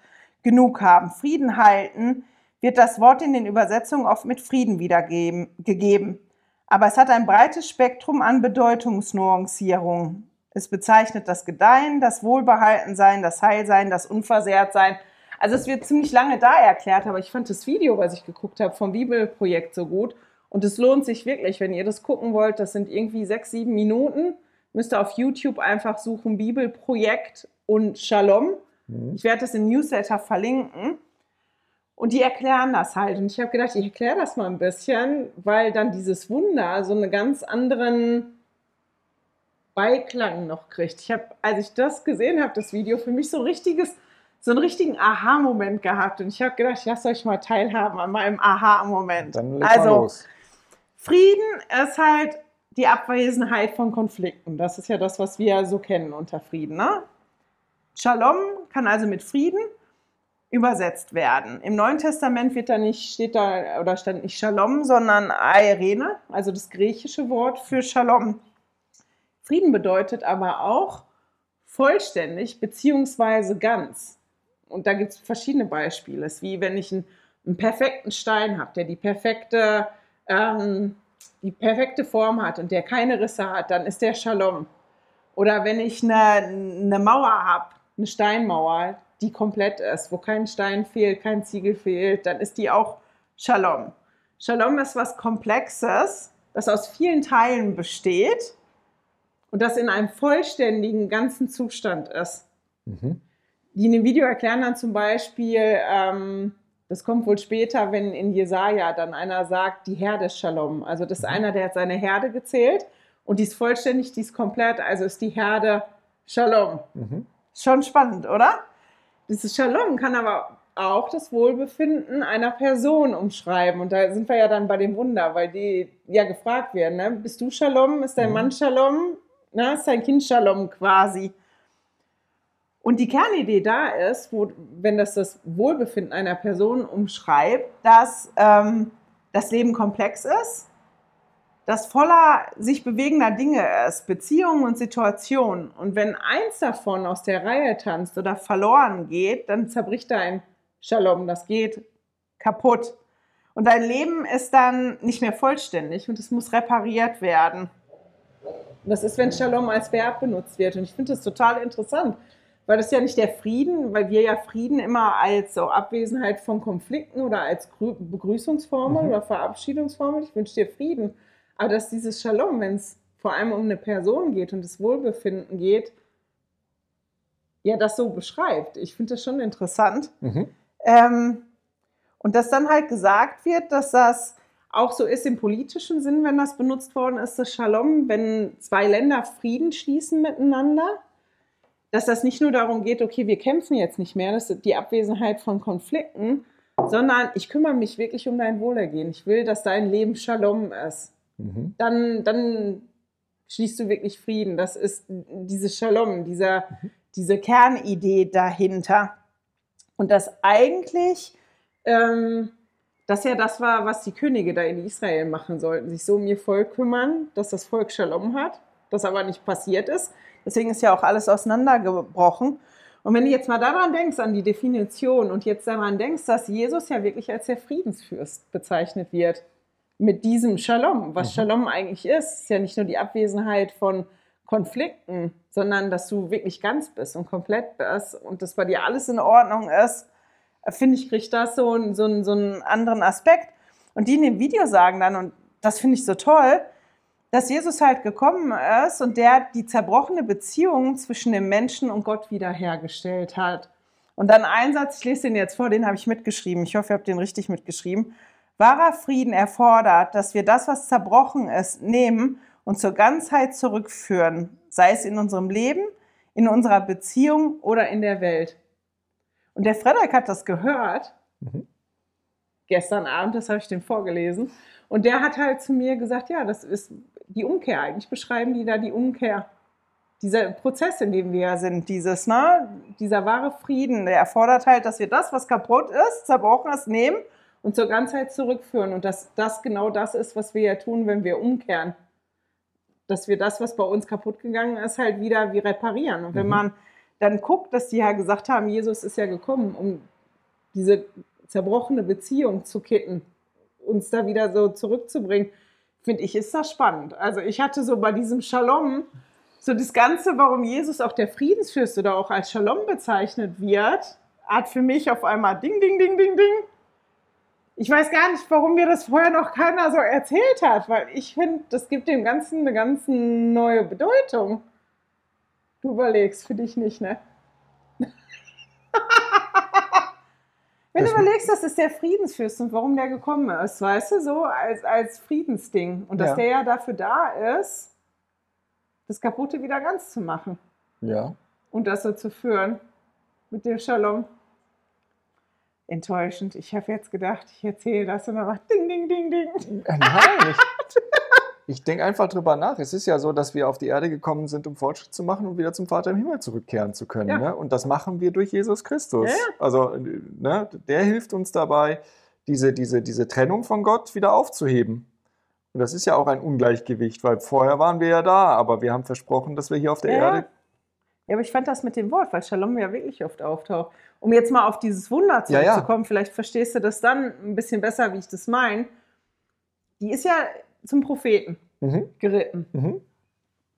genug haben. Frieden halten wird das Wort in den Übersetzungen oft mit Frieden wiedergegeben. Aber es hat ein breites Spektrum an Bedeutungsnuancierung. Es bezeichnet das Gedeihen, das Wohlbehaltensein, das Heilsein, das Unversehrtsein. Also es wird ziemlich lange da erklärt, aber ich fand das Video, was ich geguckt habe vom Bibelprojekt so gut und es lohnt sich wirklich, wenn ihr das gucken wollt. Das sind irgendwie sechs, sieben Minuten. Müsst ihr auf YouTube einfach suchen, Bibelprojekt und Shalom. Mhm. Ich werde das im Newsletter verlinken. Und die erklären das halt. Und ich habe gedacht, ich erkläre das mal ein bisschen, weil dann dieses Wunder so einen ganz anderen Beiklang noch kriegt. Ich habe, als ich das gesehen habe, das Video, für mich so richtiges, so einen richtigen Aha-Moment gehabt. Und ich habe gedacht, ich lasse euch mal teilhaben an meinem Aha-Moment. Dann leg also, los. Frieden ist halt die Abwesenheit von Konflikten. Das ist ja das, was wir so kennen unter Frieden. Ne? Shalom kann also mit Frieden übersetzt werden. Im Neuen Testament wird da nicht, steht da oder stand nicht Shalom, sondern Aerene, also das griechische Wort für Shalom. Frieden bedeutet aber auch vollständig beziehungsweise ganz. Und da gibt es verschiedene Beispiele. Es ist wie wenn ich einen, einen perfekten Stein habe, der die perfekte ähm, die perfekte Form hat und der keine Risse hat, dann ist der Shalom. Oder wenn ich eine, eine Mauer habe, eine Steinmauer, die komplett ist, wo kein Stein fehlt, kein Ziegel fehlt, dann ist die auch Shalom. Shalom ist was Komplexes, das aus vielen Teilen besteht und das in einem vollständigen ganzen Zustand ist. Mhm. Die in dem Video erklären dann zum Beispiel, ähm, das kommt wohl später, wenn in Jesaja dann einer sagt, die Herde ist Shalom. Also das ist mhm. einer, der hat seine Herde gezählt und die ist vollständig, die ist komplett, also ist die Herde Shalom. Mhm. Schon spannend, oder? Dieses Shalom kann aber auch das Wohlbefinden einer Person umschreiben. Und da sind wir ja dann bei dem Wunder, weil die ja gefragt werden, ne? bist du Shalom, ist dein mhm. Mann Shalom, ne? ist dein Kind Shalom quasi. Und die Kernidee da ist, wo, wenn das das Wohlbefinden einer Person umschreibt, dass ähm, das Leben komplex ist, das voller sich bewegender Dinge ist, Beziehungen und Situationen. Und wenn eins davon aus der Reihe tanzt oder verloren geht, dann zerbricht dein Shalom, das geht kaputt. Und dein Leben ist dann nicht mehr vollständig und es muss repariert werden. Und das ist, wenn Shalom als Verb benutzt wird. Und ich finde das total interessant, weil das ja nicht der Frieden, weil wir ja Frieden immer als so Abwesenheit von Konflikten oder als Begrüßungsformel mhm. oder Verabschiedungsformel, ich wünsche dir Frieden, aber dass dieses Shalom, wenn es vor allem um eine Person geht und das Wohlbefinden geht, ja, das so beschreibt. Ich finde das schon interessant. Mhm. Ähm, und dass dann halt gesagt wird, dass das auch so ist im politischen Sinn, wenn das benutzt worden ist, das Shalom, wenn zwei Länder Frieden schließen miteinander, dass das nicht nur darum geht, okay, wir kämpfen jetzt nicht mehr, das ist die Abwesenheit von Konflikten, sondern ich kümmere mich wirklich um dein Wohlergehen. Ich will, dass dein Leben Shalom ist. Mhm. Dann, dann schließt du wirklich Frieden. Das ist dieses Shalom, dieser, mhm. diese Kernidee dahinter. Und das eigentlich, ähm, das ja das war, was die Könige da in Israel machen sollten, sich so um ihr Volk kümmern, dass das Volk Shalom hat, das aber nicht passiert ist. Deswegen ist ja auch alles auseinandergebrochen. Und wenn du jetzt mal daran denkst, an die Definition und jetzt daran denkst, dass Jesus ja wirklich als der Friedensfürst bezeichnet wird, mit diesem Shalom, was mhm. Shalom eigentlich ist, ist ja nicht nur die Abwesenheit von Konflikten, sondern dass du wirklich ganz bist und komplett bist und dass bei dir alles in Ordnung ist, finde ich, kriegt das so, so, so einen anderen Aspekt. Und die in dem Video sagen dann, und das finde ich so toll, dass Jesus halt gekommen ist und der die zerbrochene Beziehung zwischen dem Menschen und Gott wiederhergestellt hat. Und dann ein Satz, ich lese den jetzt vor, den habe ich mitgeschrieben. Ich hoffe, ihr habt den richtig mitgeschrieben. Wahrer Frieden erfordert, dass wir das, was zerbrochen ist, nehmen und zur Ganzheit zurückführen, sei es in unserem Leben, in unserer Beziehung oder in der Welt. Und der Frederik hat das gehört, mhm. gestern Abend, das habe ich dem vorgelesen, und der hat halt zu mir gesagt, ja, das ist die Umkehr. Eigentlich beschreiben die da die Umkehr. Dieser Prozess, in dem wir ja sind, dieses, ne, dieser wahre Frieden, der erfordert halt, dass wir das, was kaputt ist, zerbrochen ist, nehmen und zur Ganzheit zurückführen. Und dass das genau das ist, was wir ja tun, wenn wir umkehren. Dass wir das, was bei uns kaputt gegangen ist, halt wieder wie reparieren. Und wenn mhm. man dann guckt, dass die ja gesagt haben, Jesus ist ja gekommen, um diese zerbrochene Beziehung zu kitten, uns da wieder so zurückzubringen, finde ich, ist das spannend. Also ich hatte so bei diesem Shalom, so das Ganze, warum Jesus auch der Friedensfürst oder auch als Shalom bezeichnet wird, hat für mich auf einmal Ding, Ding, Ding, Ding, Ding. Ich weiß gar nicht, warum mir das vorher noch keiner so erzählt hat, weil ich finde, das gibt dem Ganzen eine ganz neue Bedeutung. Du überlegst, für dich nicht, ne? Wenn das du überlegst, das ist der Friedensfürst und warum der gekommen ist, weißt du, so als, als Friedensding. Und dass ja. der ja dafür da ist, das Kaputte wieder ganz zu machen. Ja. Und das so zu führen mit dem Shalom. Enttäuschend. Ich habe jetzt gedacht, ich erzähle das und dann macht Ding, Ding, Ding, Ding. Äh, nein, ich, ich denke einfach drüber nach. Es ist ja so, dass wir auf die Erde gekommen sind, um Fortschritt zu machen und wieder zum Vater im Himmel zurückkehren zu können. Ja. Ne? Und das machen wir durch Jesus Christus. Ja, ja. Also ne, der hilft uns dabei, diese, diese, diese Trennung von Gott wieder aufzuheben. Und das ist ja auch ein Ungleichgewicht, weil vorher waren wir ja da, aber wir haben versprochen, dass wir hier auf der Erde. Ja, aber ich fand das mit dem Wort, weil Shalom ja wirklich oft auftaucht. Um jetzt mal auf dieses Wunder zurückzukommen, vielleicht verstehst du das dann ein bisschen besser, wie ich das meine. Die ist ja zum Propheten mhm. geritten. Mhm.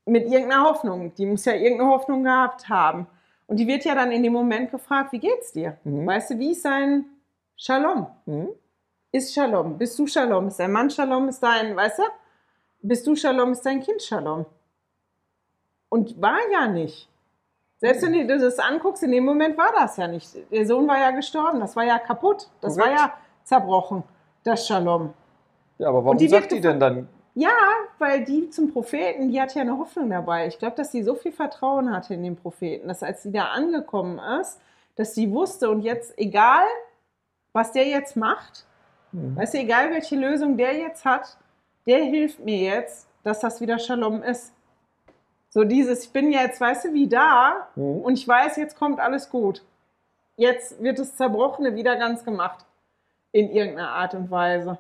Mit irgendeiner Hoffnung. Die muss ja irgendeine Hoffnung gehabt haben. Und die wird ja dann in dem Moment gefragt, wie geht's dir? Mhm. Weißt du, wie ist sein Shalom? Mhm. Ist Shalom? Bist du Shalom? Ist dein Mann Shalom? Ist dein, weißt du? Bist du Shalom? Ist dein Kind Shalom? Und war ja nicht. Selbst wenn du das anguckst, in dem Moment war das ja nicht. Der Sohn war ja gestorben, das war ja kaputt, das Korrekt. war ja zerbrochen, das Shalom. Ja, aber warum die sagt die denn dann? Ja, weil die zum Propheten, die hat ja eine Hoffnung dabei. Ich glaube, dass sie so viel Vertrauen hatte in den Propheten, dass als sie da angekommen ist, dass sie wusste und jetzt, egal was der jetzt macht, mhm. weißt du, egal welche Lösung der jetzt hat, der hilft mir jetzt, dass das wieder Shalom ist. So dieses, ich bin jetzt, weißt du, wie da mhm. und ich weiß, jetzt kommt alles gut. Jetzt wird das Zerbrochene wieder ganz gemacht. In irgendeiner Art und Weise.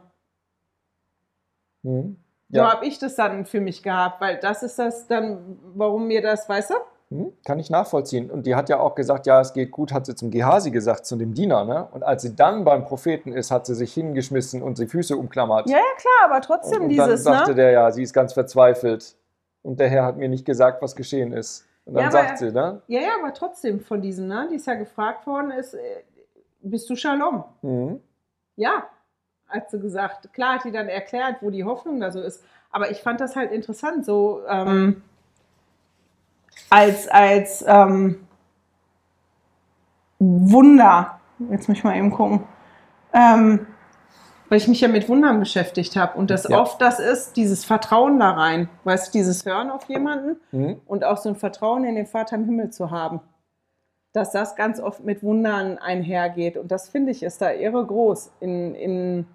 Mhm. Ja. So habe ich das dann für mich gehabt, weil das ist das dann, warum mir das, weißt du? Mhm. Kann ich nachvollziehen. Und die hat ja auch gesagt, ja, es geht gut, hat sie zum Gehasi gesagt, zu dem Diener. Ne? Und als sie dann beim Propheten ist, hat sie sich hingeschmissen und die Füße umklammert. Ja, ja, klar, aber trotzdem und, und dieses. Dann sagte ne? der ja, sie ist ganz verzweifelt. Und der Herr hat mir nicht gesagt, was geschehen ist. Und dann ja, sagt aber, sie, ne? Ja, ja, aber trotzdem von diesem, ne? Die ist ja gefragt worden, ist, äh, bist du Shalom? Mhm. Ja, hat sie gesagt. Klar hat sie dann erklärt, wo die Hoffnung da so ist. Aber ich fand das halt interessant, so ähm, als, als ähm, Wunder. Jetzt muss ich mal eben gucken. Ähm, weil ich mich ja mit Wundern beschäftigt habe und das ja. oft das ist, dieses Vertrauen da rein, weißt du, dieses Hören auf jemanden mhm. und auch so ein Vertrauen in den Vater im Himmel zu haben, dass das ganz oft mit Wundern einhergeht und das finde ich ist da irre groß in, in,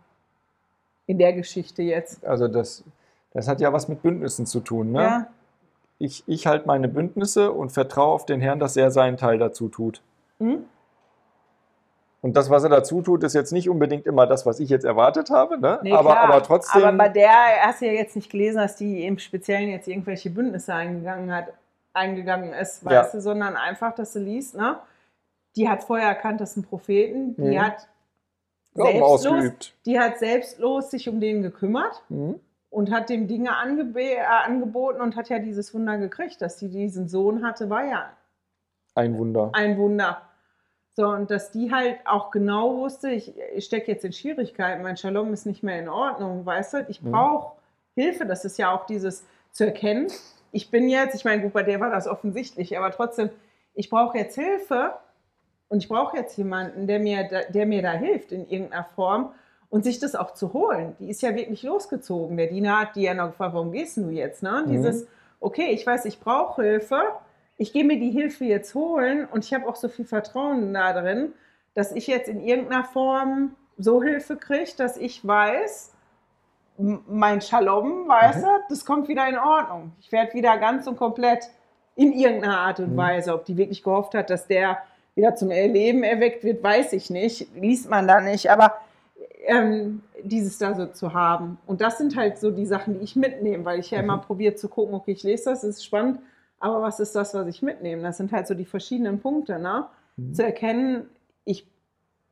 in der Geschichte jetzt. Also das, das hat ja was mit Bündnissen zu tun, ne? Ja. Ich, ich halte meine Bündnisse und vertraue auf den Herrn, dass er seinen Teil dazu tut. Mhm. Und das, was er dazu tut, ist jetzt nicht unbedingt immer das, was ich jetzt erwartet habe, ne? Nee, aber, aber trotzdem. Aber bei der hast du ja jetzt nicht gelesen, dass die im Speziellen jetzt irgendwelche Bündnisse eingegangen hat, eingegangen ist, weißt ja. du, sondern einfach, dass du liest, ne? Die hat vorher erkannt, das sind Propheten, die mhm. hat selbstlos, die hat selbstlos sich um den gekümmert. Mhm und hat dem Dinge äh, angeboten und hat ja dieses Wunder gekriegt, dass sie diesen Sohn hatte, war ja ein Wunder. Ein Wunder. So, und dass die halt auch genau wusste, ich, ich stecke jetzt in Schwierigkeiten, mein Shalom ist nicht mehr in Ordnung, weißt du, ich mhm. brauche Hilfe. Das ist ja auch dieses zu erkennen, ich bin jetzt, ich meine, gut, bei der war das offensichtlich, aber trotzdem, ich brauche jetzt Hilfe und ich brauche jetzt jemanden, der mir, da, der mir da hilft in irgendeiner Form und sich das auch zu holen. Die ist ja wirklich losgezogen. Der Diener hat die ja noch gefragt, warum gehst du jetzt? Ne? Mhm. Dieses, okay, ich weiß, ich brauche Hilfe, ich gehe mir die Hilfe jetzt holen und ich habe auch so viel Vertrauen da drin, dass ich jetzt in irgendeiner Form so Hilfe kriege, dass ich weiß, mein Shalom, weißt Mhm. du, das kommt wieder in Ordnung. Ich werde wieder ganz und komplett in irgendeiner Art und Mhm. Weise. Ob die wirklich gehofft hat, dass der wieder zum Leben erweckt wird, weiß ich nicht. Liest man da nicht. Aber ähm, dieses da so zu haben. Und das sind halt so die Sachen, die ich mitnehme, weil ich ja immer Mhm. probiere zu gucken, okay, ich lese das, das ist spannend, aber was ist das, was ich mitnehme? Das sind halt so die verschiedenen Punkte, ne? Mhm. Zu erkennen, ich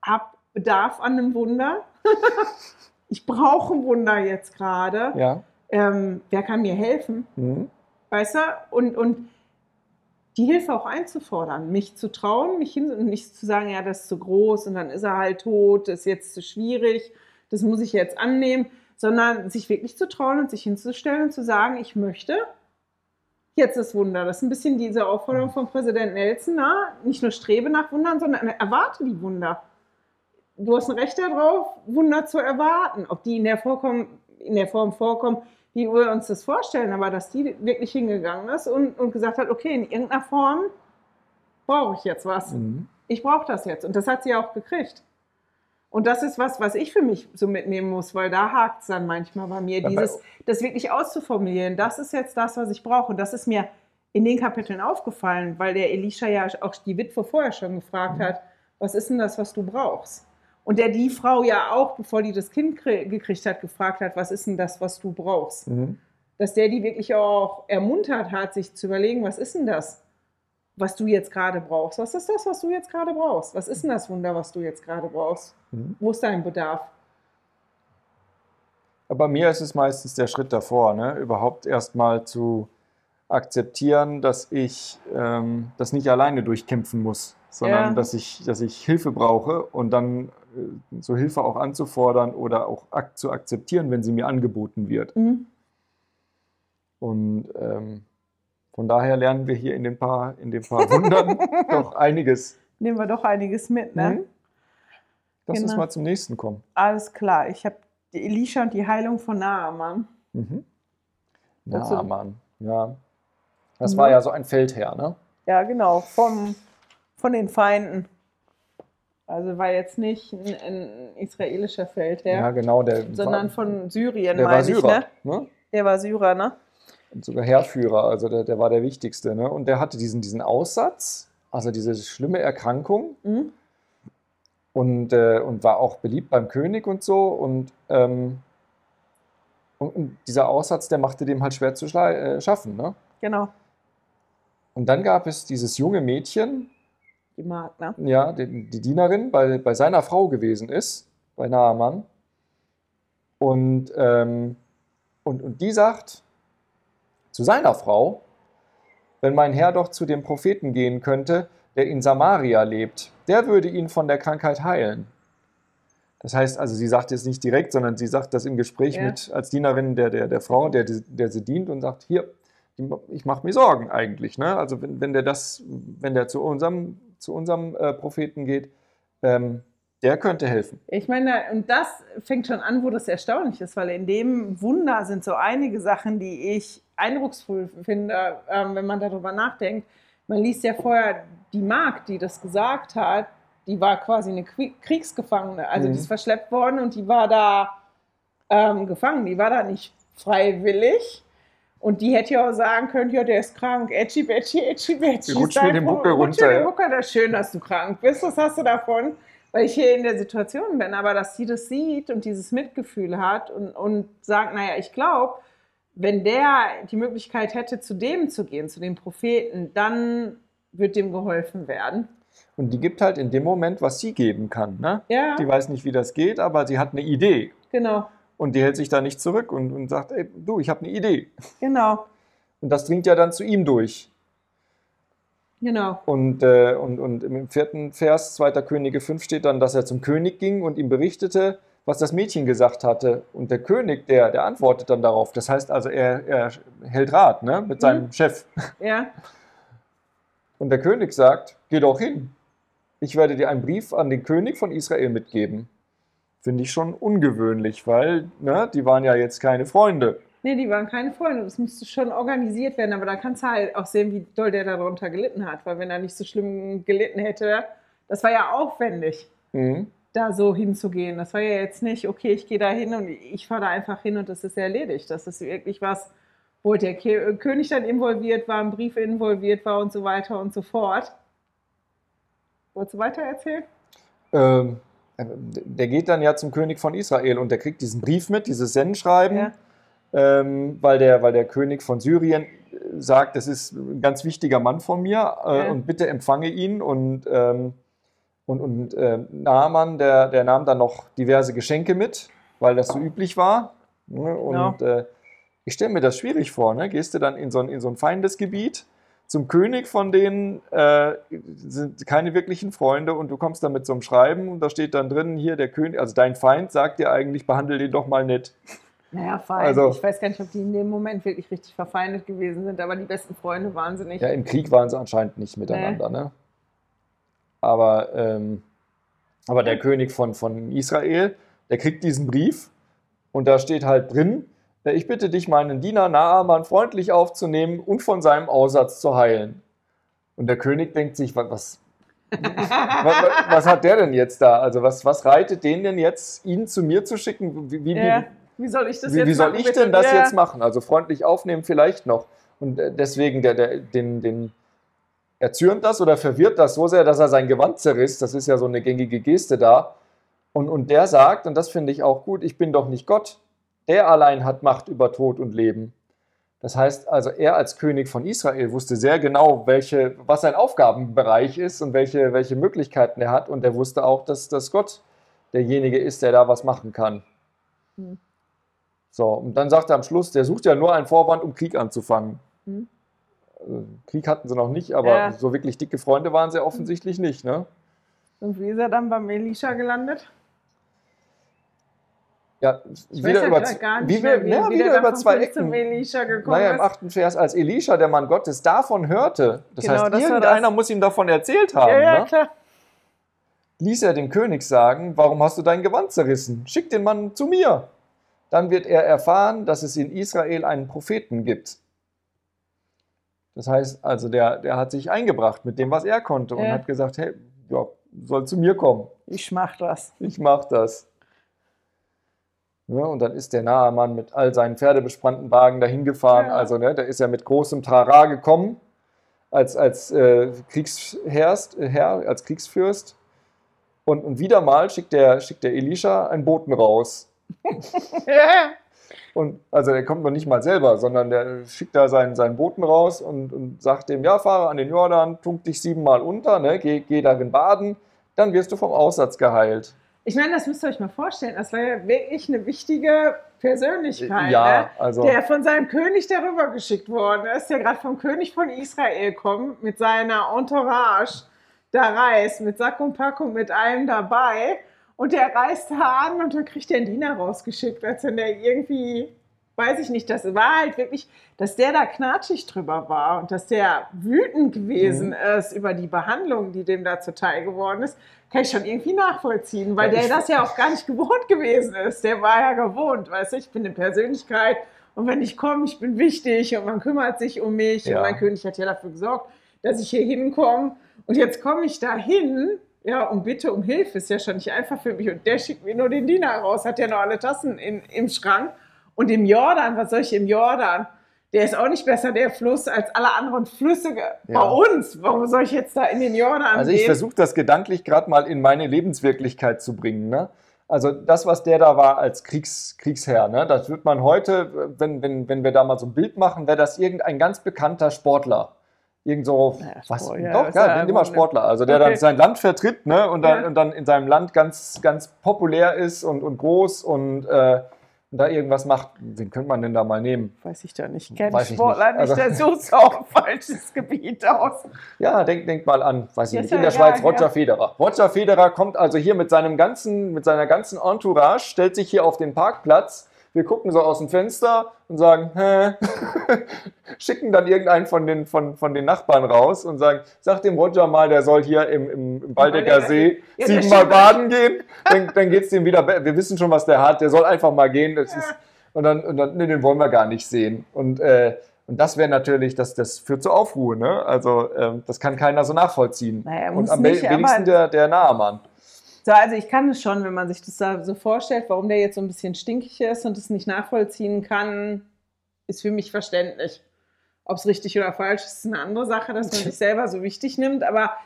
habe Bedarf an einem Wunder. ich brauche ein Wunder jetzt gerade. Ja. Ähm, wer kann mir helfen? Mhm. Weißt du? Und, und die Hilfe auch einzufordern, mich zu trauen, mich hin und nicht zu sagen, ja, das ist zu groß und dann ist er halt tot, das ist jetzt zu schwierig, das muss ich jetzt annehmen, sondern sich wirklich zu trauen und sich hinzustellen und zu sagen, ich möchte jetzt das Wunder. Das ist ein bisschen diese Aufforderung von Präsident Nelson, na? nicht nur strebe nach Wundern, sondern erwarte die Wunder. Du hast ein Recht darauf, Wunder zu erwarten. Ob die in der, Vorkommen, in der Form vorkommen, wie wir uns das vorstellen, aber dass die wirklich hingegangen ist und, und gesagt hat, okay, in irgendeiner Form brauche ich jetzt was. Mhm. Ich brauche das jetzt. Und das hat sie auch gekriegt. Und das ist was, was ich für mich so mitnehmen muss, weil da hakt es dann manchmal bei mir, dieses, das wirklich auszuformulieren. Das ist jetzt das, was ich brauche. Und das ist mir in den Kapiteln aufgefallen, weil der Elisha ja auch die Witwe vorher schon gefragt Mhm. hat, was ist denn das, was du brauchst? Und der die Frau ja auch, bevor die das Kind krie- gekriegt hat, gefragt hat, was ist denn das, was du brauchst? Mhm. dass der die wirklich auch ermuntert hat, sich zu überlegen, was ist denn das, was du jetzt gerade brauchst? Was ist das, was du jetzt gerade brauchst? Was ist denn das Wunder, was du jetzt gerade brauchst? Mhm. Wo ist dein Bedarf? Aber bei mir ist es meistens der Schritt davor, ne? überhaupt erstmal zu akzeptieren, dass ich ähm, das nicht alleine durchkämpfen muss, sondern Ja. dass, ich, dass ich Hilfe brauche und dann so Hilfe auch anzufordern oder auch ak zu akzeptieren, wenn sie mir angeboten wird. Mhm. Und ähm, von daher lernen wir hier in den paar, in den paar Wundern doch einiges. Nehmen wir doch einiges mit, ne? Mhm. Lass uns Genau. mal zum nächsten kommen. Alles klar. Ich habe die Elisha und die Heilung von Naaman. Mhm. Naaman, ja. Das Mhm. war ja so ein Feldherr, ne? Ja, genau, vom, von den Feinden. Also war jetzt nicht ein, ein israelischer Feldherr, Ja, genau. Der sondern war, von Syrien, der meine ich, Syrer. ne? Ne? Der war Syrer, ne? Und sogar Heerführer, also der, der war der Wichtigste. Ne? Und der hatte diesen, diesen Aussatz, also diese schlimme Erkrankung Mhm. und, äh, und war auch beliebt beim König und so. Und, ähm, und, und dieser Aussatz, der machte dem halt schwer zu äh, schaffen. Ne? Genau, Und dann gab es dieses junge Mädchen, die Magd, ne? ja, die, die Dienerin bei, bei seiner Frau gewesen ist, bei Naaman. Und, ähm, und, und die sagt zu seiner Frau, wenn mein Herr doch zu dem Propheten gehen könnte, der in Samaria lebt, der würde ihn von der Krankheit heilen. Das heißt also, sie sagt jetzt nicht direkt, sondern sie sagt das im Gespräch Ja. mit als Dienerin der, der, der Frau, der, der sie dient und sagt, hier, ich mache mir Sorgen eigentlich. Ne? Also wenn, wenn der das, wenn der zu unserem, zu unserem äh, Propheten geht, ähm, der könnte helfen. Ich meine, und das fängt schon an, wo das erstaunlich ist, weil in dem Wunder sind so einige Sachen, die ich eindrucksvoll finde, ähm, wenn man darüber nachdenkt. Man liest ja vorher, die Magd, die das gesagt hat, die war quasi eine Krie- Kriegsgefangene. Also Mhm. die ist verschleppt worden und die war da ähm, gefangen. Die war da nicht freiwillig. Und die hätte ja auch sagen können, ja, der ist krank, Edgy, Edgy, Edgy, Edgy. Rutsch mir den Buckel Rutsch mir runter, den. Buckel, das ist schön, dass du krank bist, was hast du davon? Weil ich hier in der Situation bin, aber dass sie das sieht und dieses Mitgefühl hat und, und sagt, naja, ich glaube, wenn der die Möglichkeit hätte, zu dem zu gehen, zu dem Propheten, dann wird dem geholfen werden. Und die gibt halt in dem Moment, was sie geben kann. Ne? Ja, Die weiß nicht, wie das geht, aber sie hat eine Idee. genau, Und die hält sich da nicht zurück und, und sagt, ey, du, ich habe eine Idee. genau, Und das dringt ja dann zu ihm durch. genau. Und, äh, und, und im vierten Vers, 2. Könige 5 steht dann, dass er zum König ging und ihm berichtete, was das Mädchen gesagt hatte. Und der König, der, der antwortet dann darauf. Das heißt also, er, er hält Rat ne, mit seinem Mhm. Chef. Ja. Und der König sagt, geh doch hin. Ich werde dir einen Brief an den König von Israel mitgeben. Finde ich schon ungewöhnlich, weil ne, die waren ja jetzt keine Freunde. Nee, die waren keine Freunde. Das musste schon organisiert werden. Aber da kannst du halt auch sehen, wie doll der darunter gelitten hat. Weil wenn er nicht so schlimm gelitten hätte, das war ja aufwendig, Mhm. da so hinzugehen. Das war ja jetzt nicht, okay, ich gehe da hin und ich fahre da einfach hin und das ist erledigt. Das ist wirklich was, wo der Ke- König dann involviert war, ein Brief involviert war und so weiter und so fort. Wolltest du weiter erzählen? Ähm, der geht dann ja zum König von Israel und der kriegt diesen Brief mit, dieses Sendschreiben, Ja. ähm, weil, der, weil der König von Syrien äh, sagt, das ist ein ganz wichtiger Mann von mir äh, Ja. und bitte empfange ihn. Und, ähm, und, und äh, Naaman, der, der nahm dann noch diverse Geschenke mit, weil das so üblich war. Ne? Und äh, ich stelle mir das schwierig vor. Ne? Gehst du dann in so ein, in so ein Feindesgebiet zum König von denen äh, sind keine wirklichen Freunde und du kommst dann mit so einem Schreiben und da steht dann drin, hier der König, also dein Feind sagt dir eigentlich, behandle den doch mal nett. Naja, fein. Also- ich weiß gar nicht, ob die in dem Moment wirklich richtig verfeindet gewesen sind, aber die besten Freunde waren sie nicht. Ja, im Krieg waren sie anscheinend nicht miteinander, ne? Aber, ähm, aber der König von, von Israel, der kriegt diesen Brief und da steht halt drin, ich bitte dich, meinen Diener Naaman freundlich aufzunehmen und von seinem Aussatz zu heilen. Und der König denkt sich, was, was, was, was hat der denn jetzt da? Also was, was reitet den denn jetzt, ihn zu mir zu schicken? Wie, wie, Ja. Wie soll ich das wie, jetzt wie soll machen, ich denn das Ja. jetzt machen? Also freundlich aufnehmen vielleicht noch. Und äh, deswegen, der, der, den, den, erzürnt das oder verwirrt das so sehr, dass er sein Gewand zerriss. Das ist ja so eine gängige Geste da. Und, und der sagt, und das finde ich auch gut, ich bin doch nicht Gott. Der allein hat Macht über Tod und Leben. Das heißt also, er als König von Israel wusste sehr genau, welche, was sein Aufgabenbereich ist und welche, welche Möglichkeiten er hat. Und er wusste auch, dass, dass Gott derjenige ist, der da was machen kann. Hm. So, und dann sagt er am Schluss, der sucht ja nur einen Vorwand, um Krieg anzufangen. Hm. Also, Krieg hatten sie noch nicht, aber Ja. so wirklich dicke Freunde waren sie offensichtlich nicht. Ne? Und wie ist er dann beim Elisha gelandet? Ja, Ich wieder über, gar wie nicht wir, mehr, wie, ja, wie wieder der über zwei Ecken. Elisha gekommen Naja, im achten Vers, als Elisha, der Mann Gottes, davon hörte, das Genau, heißt, das irgendeiner das. muss ihm davon erzählt haben, Ja, ja, ne? klar. ließ er dem König sagen, warum hast du dein Gewand zerrissen? Schick den Mann zu mir. Dann wird er erfahren, dass es in Israel einen Propheten gibt. Das heißt, also der, der hat sich eingebracht mit dem, was er konnte und Ja. hat gesagt, hey, ja, soll zu mir kommen. Ich mach das. Ich mach das. Ja, und dann ist der Naaman mit all seinen pferdebesprannten Wagen dahin gefahren. Ja. Also, ne, der ist ja mit großem Trara gekommen, als, als äh, Kriegsherrst, äh, Herr, als Kriegsfürst. Und, und wieder mal schickt der, schickt der Elisha einen Boten raus. Ja. Und also der kommt noch nicht mal selber, sondern der schickt da seinen, seinen Boten raus und, und sagt dem, ja, fahre an den Jordan, tunk dich siebenmal unter, ne, geh, geh darin baden, dann wirst du vom Aussatz geheilt. Ich meine, das müsst ihr euch mal vorstellen. Das war ja wirklich eine wichtige Persönlichkeit, Ja, ne? also- der von seinem König darüber geschickt worden ist, der gerade vom König von Israel kommt, mit seiner Entourage da reist, mit Sack und Packung, mit allem dabei. Und der reist da an und dann kriegt er einen Diener rausgeschickt, als wenn der irgendwie, weiß ich nicht, das war halt wirklich, dass der da knatschig drüber war und dass der wütend gewesen Mhm. ist über die Behandlung, die dem da zuteil geworden ist, kann ich schon irgendwie nachvollziehen, weil Ja, der das ja auch gar nicht gewohnt gewesen ist. Der war ja gewohnt, weißt du, ich bin eine Persönlichkeit und wenn ich komme, ich bin wichtig und man kümmert sich um mich Ja. und mein König hat ja dafür gesorgt, dass ich hier hinkomme und jetzt komme ich da hin, ja, und bitte um Hilfe, ist ja schon nicht einfach für mich und der schickt mir nur den Diener raus, hat ja noch alle Tassen in, im Schrank und im Jordan, was soll ich im Jordan? Der ist auch nicht besser, der Fluss, als alle anderen Flüsse ge- bei Ja. uns. Warum soll ich jetzt da in den Jordan Also ich gehen? versuche das gedanklich gerade mal in meine Lebenswirklichkeit zu bringen. Ne? Also das, was der da war als Kriegs, Kriegsherr, ne? das wird man heute, wenn, wenn, wenn wir da mal so ein Bild machen, wäre das irgendein ganz bekannter Sportler. Irgend so, Ja, was, Sport, ja, doch, ja, ja immer? Sportler, also der Okay. dann sein Land vertritt ne? und, dann, Ja. und dann in seinem Land ganz, ganz populär ist und, und groß und, äh, da irgendwas macht, wen könnte man denn da mal nehmen? Weiß ich da nicht. Kennt Weiß ich Sportler nicht. Also- Der sucht auch falsches Gebiet aus. Ja, denk, denk mal an, weiß ich Ja, nicht, in ja der Schweiz egal, Roger ja. Federer. Roger Federer kommt also hier mit seinem ganzen, mit seiner ganzen Entourage, stellt sich hier auf den Parkplatz. Wir gucken so aus dem Fenster und sagen, hä? schicken dann irgendeinen von den, von, von den Nachbarn raus und sagen, sag dem Roger mal, der soll hier im, im, im Waldecker Waldecker See Ja, siebenmal baden gehen. Dann, dann geht es dem wieder, be- wir wissen schon, was der hat, der soll einfach mal gehen. Das ist, und dann, und dann nee, den wollen wir gar nicht sehen. Und, äh, und das wäre natürlich, das, das führt zu Aufruhr. Ne? Also ähm, das kann keiner so nachvollziehen. Naja, und am nicht, wenigsten der, der nahe Mann. So, also ich kann es schon, wenn man sich das da so vorstellt, warum der jetzt so ein bisschen stinkig ist und es nicht nachvollziehen kann, ist für mich verständlich. Ob es richtig oder falsch ist, ist eine andere Sache, dass man sich selber so wichtig nimmt, aber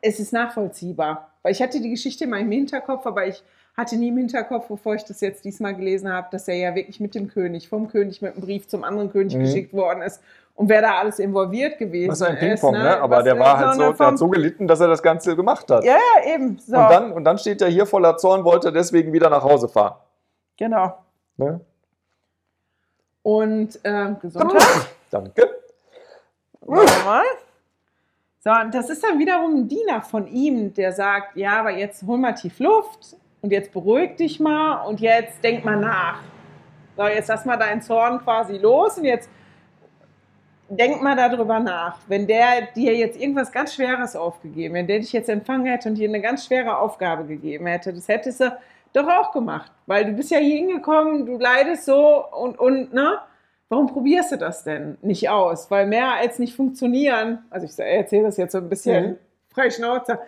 es ist nachvollziehbar. Weil ich hatte die Geschichte mal im Hinterkopf, aber ich hatte nie im Hinterkopf, bevor ich das jetzt diesmal gelesen habe, dass er ja wirklich mit dem König, vom König mit einem Brief zum anderen König Mhm. geschickt worden ist und wer da alles involviert gewesen Das ist ein ist. Ping-Pong, ne? Aber Was- der war halt so, der hat so gelitten, dass er das Ganze gemacht hat. Ja, ja, eben. So. Und, dann, und dann steht er hier voller Zorn, wollte deswegen wieder nach Hause fahren. genau. Ne? Und ähm, Gesundheit. Danke. Warte mal. So, und das ist dann wiederum ein Diener von ihm, der sagt, ja, aber jetzt hol mal tief Luft und jetzt beruhig dich mal und jetzt denk mal nach. So, jetzt lass mal deinen Zorn quasi los und jetzt denk mal darüber nach. Wenn der dir jetzt irgendwas ganz Schweres aufgegeben, wenn der dich jetzt empfangen hätte und dir eine ganz schwere Aufgabe gegeben hätte, das hättest du doch auch gemacht, weil du bist ja hier hingekommen, du leidest so und, und, ne? Warum probierst du das denn nicht aus? Weil mehr als nicht funktionieren, also ich erzähle das jetzt so ein bisschen Mhm. frei Schnauze,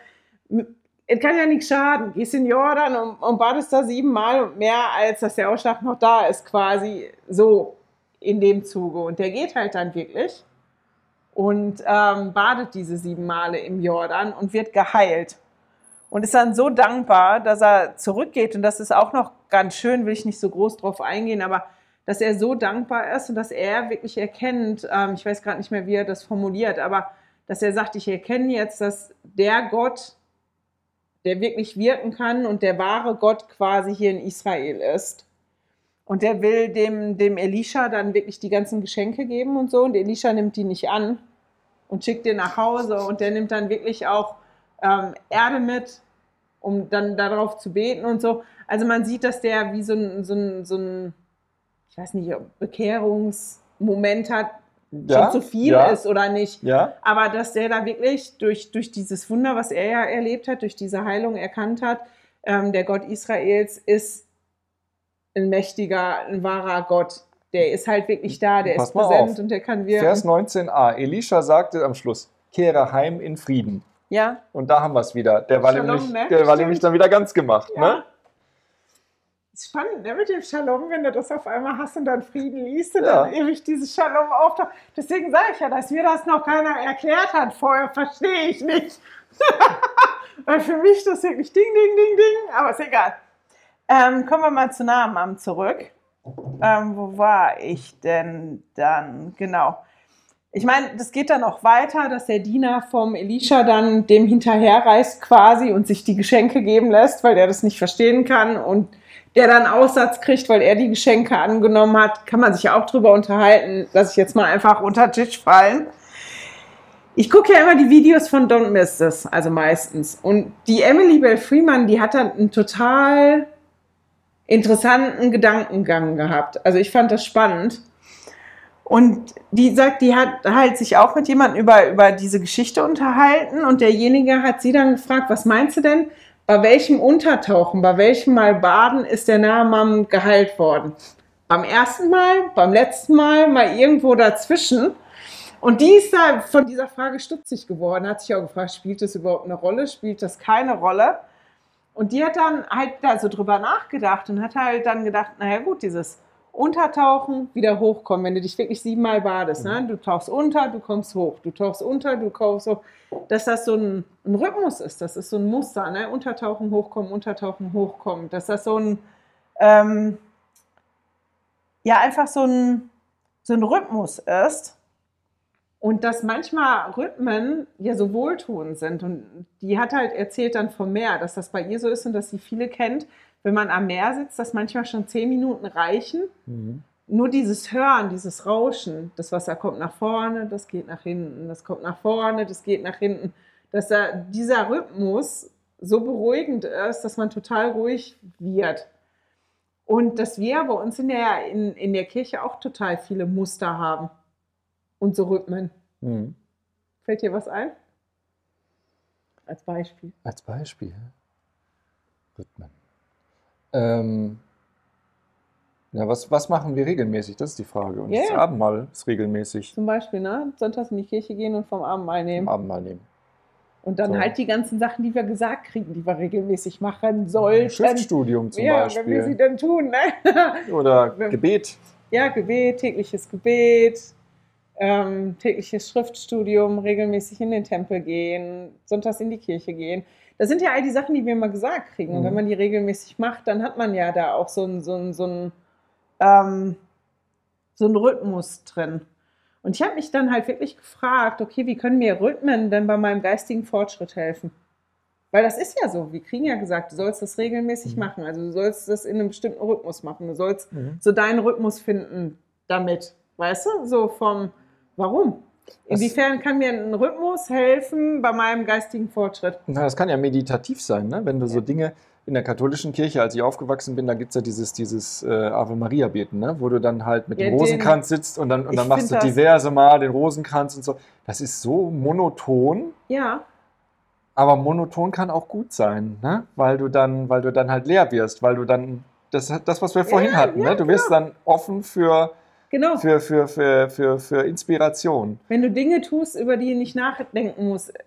es kann ja nichts schaden. Gehst in Jordan und, und badest da siebenmal und mehr als dass der Ausschlag noch da ist, quasi so in dem Zuge. Und der geht halt dann wirklich und ähm, badet diese sieben Male im Jordan und wird geheilt. Und ist dann so dankbar, dass er zurückgeht. Und das ist auch noch ganz schön, will ich nicht so groß drauf eingehen, aber dass er so dankbar ist und dass er wirklich erkennt, ähm, ich weiß gerade nicht mehr, wie er das formuliert, aber dass er sagt, ich erkenne jetzt, dass der Gott, der wirklich wirken kann und der wahre Gott quasi hier in Israel ist. Und der will dem, dem Elisha dann wirklich die ganzen Geschenke geben und so. Und Elisha nimmt die nicht an und schickt den nach Hause. Und der nimmt dann wirklich auch ähm, Erde mit, um dann darauf zu beten und so. Also man sieht, dass der wie so ein, so ein, so ein ich weiß nicht, ob Bekehrungsmoment hat, Ja, schon zu viel ja. ist oder nicht. Ja, Aber dass der da wirklich durch, durch dieses Wunder, was er ja erlebt hat, durch diese Heilung erkannt hat, ähm, der Gott Israels ist ein mächtiger, ein wahrer Gott. Der ist halt wirklich da, der Pass ist präsent auf. und der kann wirken. Vers 19a. Elisha sagte am Schluss, kehre heim in Frieden. ja, Und da haben wir es wieder. Der war, Shalom, nämlich, ne? der war nämlich dann wieder ganz gemacht. ja. Ne? Ist spannend, ne, mit dem Shalom, wenn du das auf einmal hast und dann Frieden liest und Ja. dann ewig dieses Shalom auftaucht. Deswegen sage ich ja, dass mir das noch keiner erklärt hat vorher, verstehe ich nicht. Weil für mich das wirklich Ding, Ding, Ding, Ding, aber ist egal. Ähm, kommen wir mal zu Naaman zurück. Ähm, wo war ich denn dann? Genau. Ich meine, das geht dann auch weiter, dass der Diener vom Elisha dann dem hinterherreist quasi und sich die Geschenke geben lässt, weil der das nicht verstehen kann und der dann Aussatz kriegt, weil er die Geschenke angenommen hat. Kann man sich ja auch drüber unterhalten. Lass ich jetzt mal einfach unter Tisch fallen. Ich gucke ja immer die Videos von Don't Miss This, also meistens. Und die Emily Bell Freeman, die hat dann einen total interessanten Gedankengang gehabt. Also ich fand das spannend. Und die sagt, die hat halt sich auch mit jemandem über, über diese Geschichte unterhalten und derjenige hat sie dann gefragt, was meinst du denn, bei welchem Untertauchen, bei welchem Mal Baden ist der Nahmann geheilt worden? Beim ersten Mal, beim letzten Mal, mal irgendwo dazwischen. Und die ist da von dieser Frage stutzig geworden, hat sich auch gefragt, spielt das überhaupt eine Rolle, spielt das keine Rolle? Und die hat dann halt da so drüber nachgedacht und hat halt dann gedacht, naja gut, dieses Untertauchen, wieder hochkommen, wenn du dich wirklich siebenmal badest. Ne? Du tauchst unter, du kommst hoch, du tauchst unter, du kommst hoch. Dass das so ein, ein Rhythmus ist, das ist so ein Muster, ne? Untertauchen, hochkommen, untertauchen, hochkommen. Dass das so ein, ähm, ja, einfach so ein, so ein Rhythmus ist. Und dass manchmal Rhythmen ja so wohltuend sind. Und die hat halt erzählt dann vom Meer, dass das bei ihr so ist und dass sie viele kennt, wenn man am Meer sitzt, dass manchmal schon zehn Minuten reichen. Mhm. Nur dieses Hören, dieses Rauschen, das Wasser kommt nach vorne, das geht nach hinten, das kommt nach vorne, das geht nach hinten, dass da dieser Rhythmus so beruhigend ist, dass man total ruhig wird. Und dass wir bei uns in der, in, in der Kirche auch total viele Muster haben und so Rhythmen. Mhm. Fällt dir was ein? Als Beispiel. Als Beispiel. Rhythmen. Ähm, ja, was, was machen wir regelmäßig? Das ist die Frage. Und Ja, das ja. Abendmahl ist regelmäßig Zum Beispiel, ne? Sonntags in die Kirche gehen und vom Abendmahl nehmen. im Abendmahl nehmen. Und dann So. halt die ganzen Sachen, die wir gesagt kriegen, die wir regelmäßig machen sollten. Schriftstudium zum ja, wenn wir sie Beispiel. dann tun, ne? Oder Gebet. ja, Gebet, tägliches Gebet, ähm, tägliches Schriftstudium, regelmäßig in den Tempel gehen, sonntags in die Kirche gehen. Das sind ja all die Sachen, die wir mal gesagt kriegen. Und Mhm. wenn man die regelmäßig macht, dann hat man ja da auch so einen so einen- so einen, ähm, so einen Rhythmus drin. Und ich habe mich dann halt wirklich gefragt, okay, wie können mir Rhythmen denn bei meinem geistigen Fortschritt helfen? Weil das ist ja so, wir kriegen ja gesagt, du sollst das regelmäßig Mhm. machen. Also du sollst das in einem bestimmten Rhythmus machen. Du sollst Mhm. so deinen Rhythmus finden damit. Weißt du? So vom Warum? Inwiefern kann mir ein Rhythmus helfen bei meinem geistigen Fortschritt? Na, das kann ja meditativ sein, ne? wenn du so Dinge in der katholischen Kirche, als ich aufgewachsen bin, da gibt es ja dieses, dieses äh, Ave Maria beten, ne? wo du dann halt mit Ja, dem den- Rosenkranz sitzt und dann, und dann machst du diverse Mal den Rosenkranz und so. Das ist so monoton, Ja, aber monoton kann auch gut sein, ne? weil, du dann, weil du dann halt leer wirst, weil du dann, das, das was wir vorhin Ja, hatten, ja, ne? du wirst dann offen für, genau. für, für, für, für, für Inspiration. Wenn du Dinge tust, über die du nicht nachdenken musst. Äh,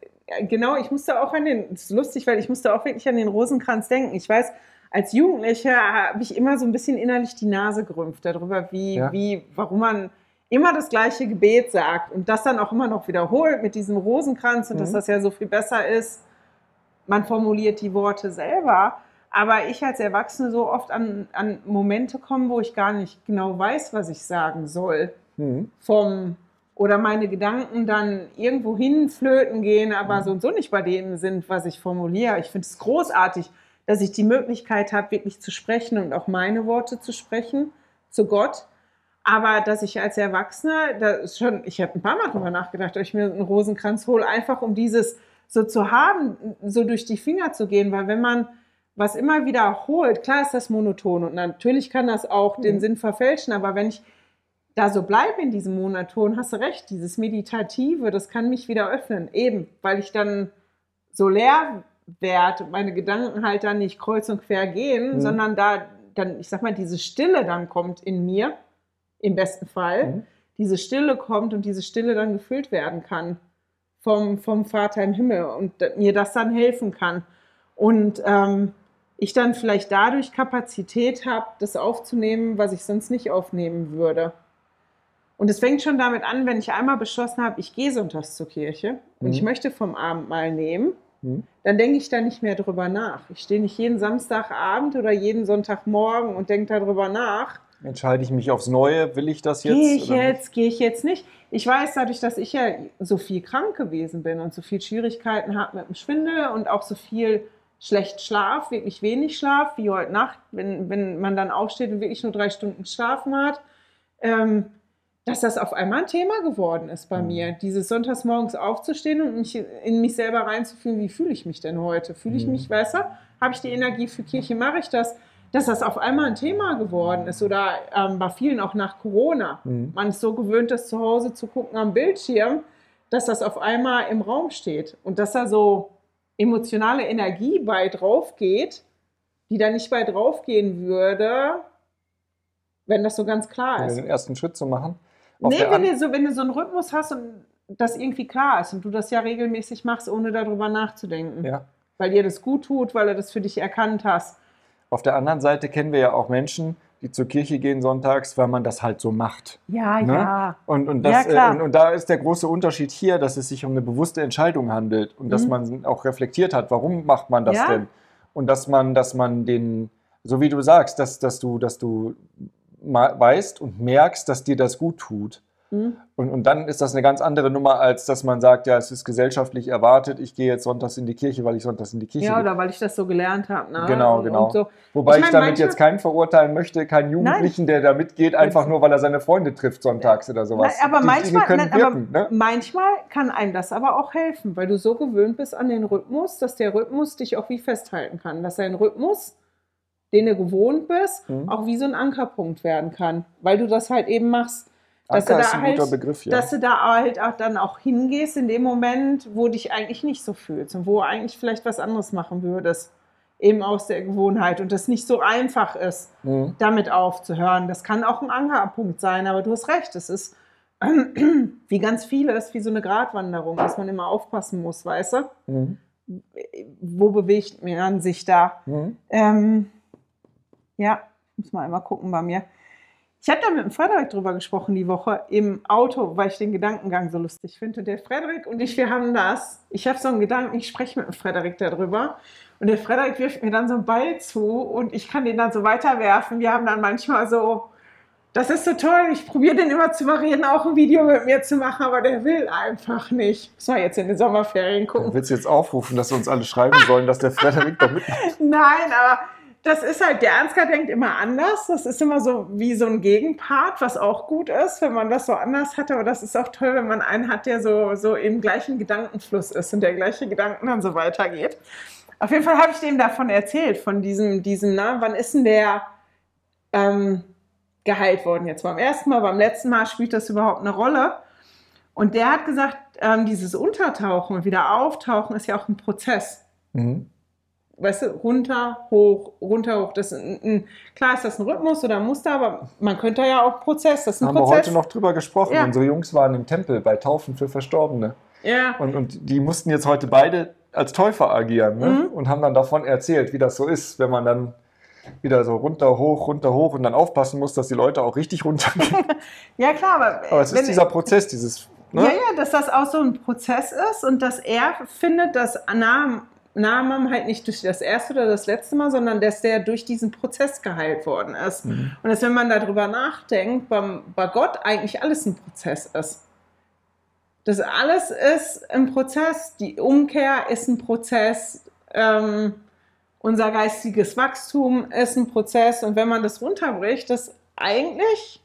Genau, ich musste auch an den, das ist lustig, weil ich musste auch wirklich an den Rosenkranz denken. Ich weiß, als Jugendlicher habe ich immer so ein bisschen innerlich die Nase gerümpft darüber, wie, Ja. wie, warum man immer das gleiche Gebet sagt und das dann auch immer noch wiederholt mit diesem Rosenkranz und dass Mhm. das ja so viel besser ist. Man formuliert die Worte selber. Aber ich als Erwachsene so oft an, an Momente komme, wo ich gar nicht genau weiß, was ich sagen soll Mhm. vom oder meine Gedanken dann irgendwo hinflöten gehen, aber so und so nicht bei dem sind, was ich formuliere. Ich finde es großartig, dass ich die Möglichkeit habe, wirklich zu sprechen und auch meine Worte zu sprechen zu Gott. Aber dass ich als Erwachsener, da ist schon, ich habe ein paar Mal drüber nachgedacht, ob ich mir einen Rosenkranz hole, einfach um dieses so zu haben, so durch die Finger zu gehen, weil wenn man was immer wiederholt, klar ist das monoton und natürlich kann das auch den Mhm. Sinn verfälschen, aber wenn ich da so bleibe in diesem Monoton, hast du recht, dieses Meditative, das kann mich wieder öffnen, eben, weil ich dann so leer werde und meine Gedanken halt dann nicht kreuz und quer gehen, Mhm. sondern da dann, ich sag mal, diese Stille dann kommt in mir, im besten Fall, Mhm. diese Stille kommt und diese Stille dann gefüllt werden kann vom, vom Vater im Himmel und mir das dann helfen kann. Und ähm, ich dann vielleicht dadurch Kapazität habe, das aufzunehmen, was ich sonst nicht aufnehmen würde. Und es fängt schon damit an, wenn ich einmal beschlossen habe, ich gehe sonntags zur Kirche und Mhm. ich möchte vom Abendmahl nehmen, Mhm. dann denke ich da nicht mehr drüber nach. Ich stehe nicht jeden Samstagabend oder jeden Sonntagmorgen und denke darüber nach, Entscheide ich mich aufs Neue? Will ich das jetzt? Gehe ich jetzt, gehe ich jetzt nicht? Ich weiß dadurch, dass ich ja so viel krank gewesen bin und so viel Schwierigkeiten habe mit dem Schwindel und auch so viel schlecht Schlaf, wirklich wenig Schlaf, wie heute Nacht, wenn, wenn man dann aufsteht und wirklich nur drei Stunden geschlafen hat, ähm, dass das auf einmal ein Thema geworden ist bei Mhm. mir. Dieses sonntags aufzustehen und mich in mich selber reinzufühlen, wie fühle ich mich denn heute? Fühle ich Mhm. mich besser? Habe ich die Energie für Kirche? Mache ich das? Dass das auf einmal ein Thema geworden ist oder ähm, bei vielen auch nach Corona. Mhm. Man ist so gewöhnt, das zu Hause zu gucken am Bildschirm, dass das auf einmal im Raum steht und dass da so emotionale Energie bei drauf geht, die da nicht bei drauf gehen würde, wenn das so ganz klar ist. den ersten Schritt zu machen. Nee, wenn du, so, wenn du so einen Rhythmus hast und das irgendwie klar ist und du das ja regelmäßig machst, ohne darüber nachzudenken. ja. Weil dir das gut tut, weil du das für dich erkannt hast. Auf der anderen Seite kennen wir ja auch Menschen, die zur Kirche gehen sonntags, weil man das halt so macht. Ja, Ne? ja. Und, und, Ja, das, klar. äh, und, und da ist der große Unterschied hier, dass es sich um eine bewusste Entscheidung handelt und dass Mhm. man auch reflektiert hat, warum macht man das Ja. denn? Und dass man, dass man den, so wie du sagst, dass, dass du, dass du weißt und merkst, dass dir das gut tut. Mhm. Und, und dann ist das eine ganz andere Nummer, als dass man sagt, ja, es ist gesellschaftlich erwartet, ich gehe jetzt sonntags in die Kirche, weil ich sonntags in die Kirche Ja, gehe. oder weil ich das so gelernt habe. Ne? Genau, genau. Und so. Wobei Ich ich, meine, damit jetzt keinen verurteilen möchte, keinen Jugendlichen, der da mitgeht, einfach nur, weil er seine Freunde trifft sonntags oder sowas. Nein, aber Die manchmal, können nein, aber wirken, ne? manchmal kann einem das aber auch helfen, weil du so gewöhnt bist an den Rhythmus, dass der Rhythmus dich auch wie festhalten kann. Dass dein Rhythmus, den du gewohnt bist, Mhm. auch wie so ein Ankerpunkt werden kann, weil du das halt eben machst. Dass Anker du ist da ein halt, guter Begriff, ja. dass du da halt auch dann auch hingehst in dem Moment, wo dich eigentlich nicht so fühlst und wo eigentlich vielleicht was anderes machen würdest, eben aus der Gewohnheit und das nicht so einfach ist Mhm. damit aufzuhören. Das kann auch ein Ankerpunkt sein, aber du hast recht, es ist wie ganz vieles, wie so eine Gratwanderung, dass man immer aufpassen muss, weißt du? Mhm. Wo bewegt man sich da? Mhm. Ähm, ja, muss mal einmal gucken bei mir. Ich habe da mit dem Frederik drüber gesprochen die Woche im Auto, weil ich den Gedankengang so lustig finde. Und der Frederik und ich, wir haben das. Ich habe so einen Gedanken, ich spreche mit dem Frederik darüber. Und der Frederik wirft mir dann so einen Ball zu und ich kann den dann so weiterwerfen. Wir haben dann manchmal so, das ist so toll, ich probiere den immer zu variieren, auch ein Video mit mir zu machen, aber der will einfach nicht. Muss man jetzt in den Sommerferien gucken. Willst du jetzt aufrufen, dass wir uns alle schreiben sollen, dass der Frederik da mitmacht? Nein, aber das ist halt, der Ansgar denkt immer anders. Das ist immer so wie so ein Gegenpart, was auch gut ist, wenn man das so anders hat. Aber das ist auch toll, wenn man einen hat, der so, so im gleichen Gedankenfluss ist und der gleiche Gedanken dann so weitergeht. Auf jeden Fall habe ich dem davon erzählt, von diesem, diesem, na, wann ist denn der ähm, geheilt worden? Jetzt beim ersten Mal, beim letzten Mal spielt das überhaupt eine Rolle? Und der hat gesagt, ähm, dieses Untertauchen und wieder auftauchen ist ja auch ein Prozess Mhm. Weißt du, runter, hoch, runter, hoch. Das ein, ein, klar ist das ein Rhythmus oder ein Muster, aber man könnte ja auch Prozess, das ist ein haben wir Prozess. heute noch drüber gesprochen. Ja. Unsere Jungs waren im Tempel bei Taufen für Verstorbene. ja, Und, und die mussten jetzt heute beide als Täufer agieren ne? Mhm. und haben dann davon erzählt, wie das so ist, wenn man dann wieder so runter, hoch, runter, hoch und dann aufpassen muss, dass die Leute auch richtig runtergehen. ja, klar, aber, Aber es ist dieser Prozess, dieses. Ne? ja, ja, dass das auch so ein Prozess ist und dass er findet, dass Namen Naaman halt nicht durch das erste oder das letzte Mal, sondern dass der durch diesen Prozess geheilt worden ist. Mhm. Und dass, wenn man darüber nachdenkt, beim, bei Gott eigentlich alles ein Prozess ist. Das alles ist ein Prozess, die Umkehr ist ein Prozess, ähm, unser geistiges Wachstum ist ein Prozess. Und wenn man das runterbricht, dass eigentlich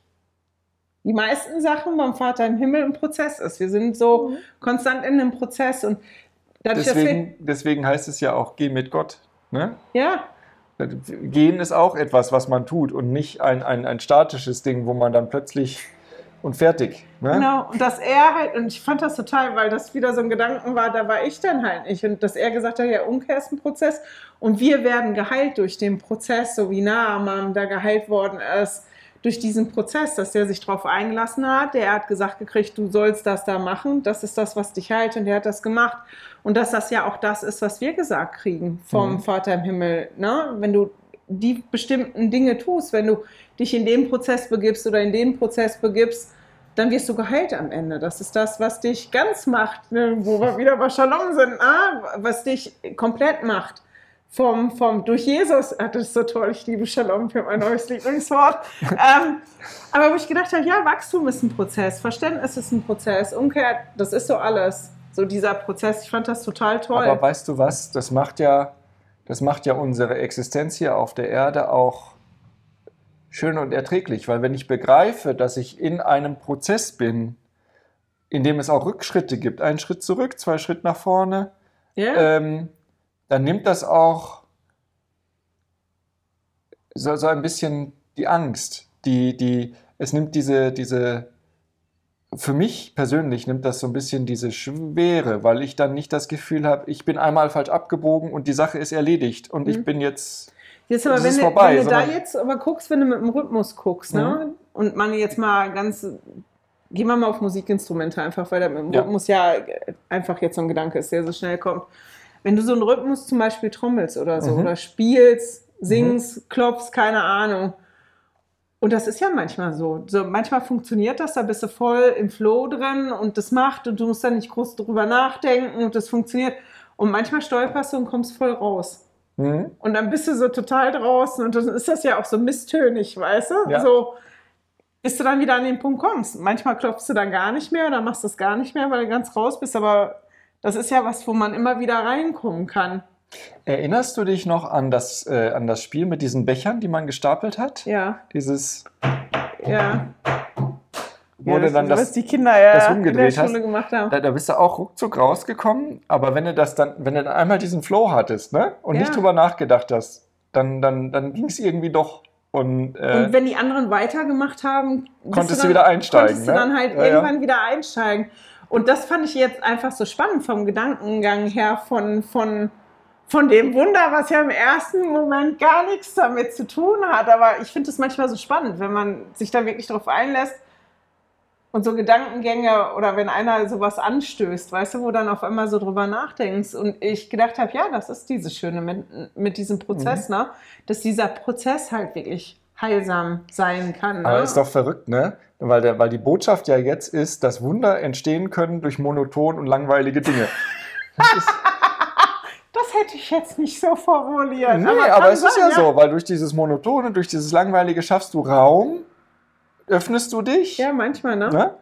die meisten Sachen beim Vater im Himmel ein Prozess ist. Wir sind so konstant in einem Prozess und Deswegen, deswegen heißt es ja auch, geh mit Gott. Ne? ja, Gehen ist auch etwas, was man tut und nicht ein, ein, ein statisches Ding, wo man dann plötzlich und fertig. Ne? Genau, und dass er halt, und ich fand das total, weil das wieder so ein Gedanken war, da war ich dann halt nicht. Und dass er gesagt hat, ja, Umkehr ist ein Prozess und wir werden geheilt durch den Prozess, so wie Naaman da geheilt worden ist, durch diesen Prozess, dass er sich darauf eingelassen hat. Der hat gesagt gekriegt, du sollst das da machen, das ist das, was dich heilt und der hat das gemacht. Und dass das ja auch das ist, was wir gesagt kriegen vom Mhm. Vater im Himmel. Ne? Wenn du die bestimmten Dinge tust, wenn du dich in den Prozess begibst oder in den Prozess begibst, dann wirst du geheilt am Ende. Das ist das, was dich ganz macht, ne? wo wir wieder bei Shalom sind, ah, was dich komplett macht. Vom, vom, durch Jesus, ah, das ist so toll, ich liebe Shalom für mein neues Lieblingswort. ähm, aber wo ich gedacht habe, ja, Wachstum ist ein Prozess, Verständnis ist ein Prozess, Umkehr, das ist so alles. So dieser Prozess, ich fand das total toll. Aber weißt du was? Das macht ja, das macht ja unsere Existenz hier auf der Erde auch schön und erträglich, weil wenn ich begreife, dass ich in einem Prozess bin, in dem es auch Rückschritte gibt, einen Schritt zurück, zwei Schritt nach vorne, ja? ähm, dann nimmt das auch so, so ein bisschen die Angst, die, die, es nimmt diese, diese, für mich persönlich nimmt das so ein bisschen diese Schwere, weil ich dann nicht das Gefühl habe, ich bin einmal falsch abgebogen und die Sache ist erledigt und ich Mhm. bin jetzt, Jetzt aber, Das wenn, ist du, vorbei, wenn du da jetzt aber guckst, wenn du mit dem Rhythmus guckst, ne? Und man jetzt mal ganz, gehen wir mal auf Musikinstrumente einfach, weil da mit dem Ja. Rhythmus ja einfach jetzt so ein Gedanke ist, der so schnell kommt. Wenn du so einen Rhythmus zum Beispiel trommelst oder so, Mhm. oder spielst, singst, klopfst, keine Ahnung. Und das ist ja manchmal so. so. Manchmal funktioniert das, da bist du voll im Flow drin und das macht und du musst da nicht groß drüber nachdenken und das funktioniert. Und manchmal stolperst du und kommst voll raus. hm, Und dann bist du so total draußen und dann ist das ja auch so misstönig, weißt du? Ja. So, bis du dann wieder an den Punkt kommst. Manchmal klopfst du dann gar nicht mehr oder machst das gar nicht mehr, weil du ganz raus bist, aber das ist ja was, wo man immer wieder reinkommen kann. Erinnerst du dich noch an das, äh, an das Spiel mit diesen Bechern, die man gestapelt hat? Ja. Dieses, Ja. wo ja, du dann was das, die Kinder ja das in der rumgedreht Schule hast. gemacht haben. da, da bist du auch ruckzuck rausgekommen, aber wenn du das dann, wenn du dann einmal diesen Flow hattest, ne? Und Ja. nicht drüber nachgedacht hast, dann, dann, dann ging es irgendwie doch. Und, äh, Und wenn die anderen weitergemacht haben, Konntest dann, du wieder einsteigen, Konntest du ne? dann halt ja. irgendwann wieder einsteigen. Und das fand ich jetzt einfach so spannend vom Gedankengang her von, von, von dem Wunder, was ja im ersten Moment gar nichts damit zu tun hat. Aber ich finde es manchmal so spannend, wenn man sich da wirklich drauf einlässt und so Gedankengänge oder wenn einer sowas anstößt, weißt du, wo dann auf einmal so drüber nachdenkst. Und ich gedacht habe, ja, das ist dieses Schöne mit, mit diesem Prozess, Mhm. ne? dass dieser Prozess halt wirklich heilsam sein kann. Ne? Aber ist doch verrückt, ne? Weil, der, weil die Botschaft ja jetzt ist, dass Wunder entstehen können durch monoton und langweilige Dinge. Das ist, Das hätte ich jetzt nicht so formuliert. nee, kann aber, es ist ja sein, so, weil durch dieses Monotone, durch dieses Langweilige schaffst du Raum, öffnest du dich, Ja, manchmal, ne? ne?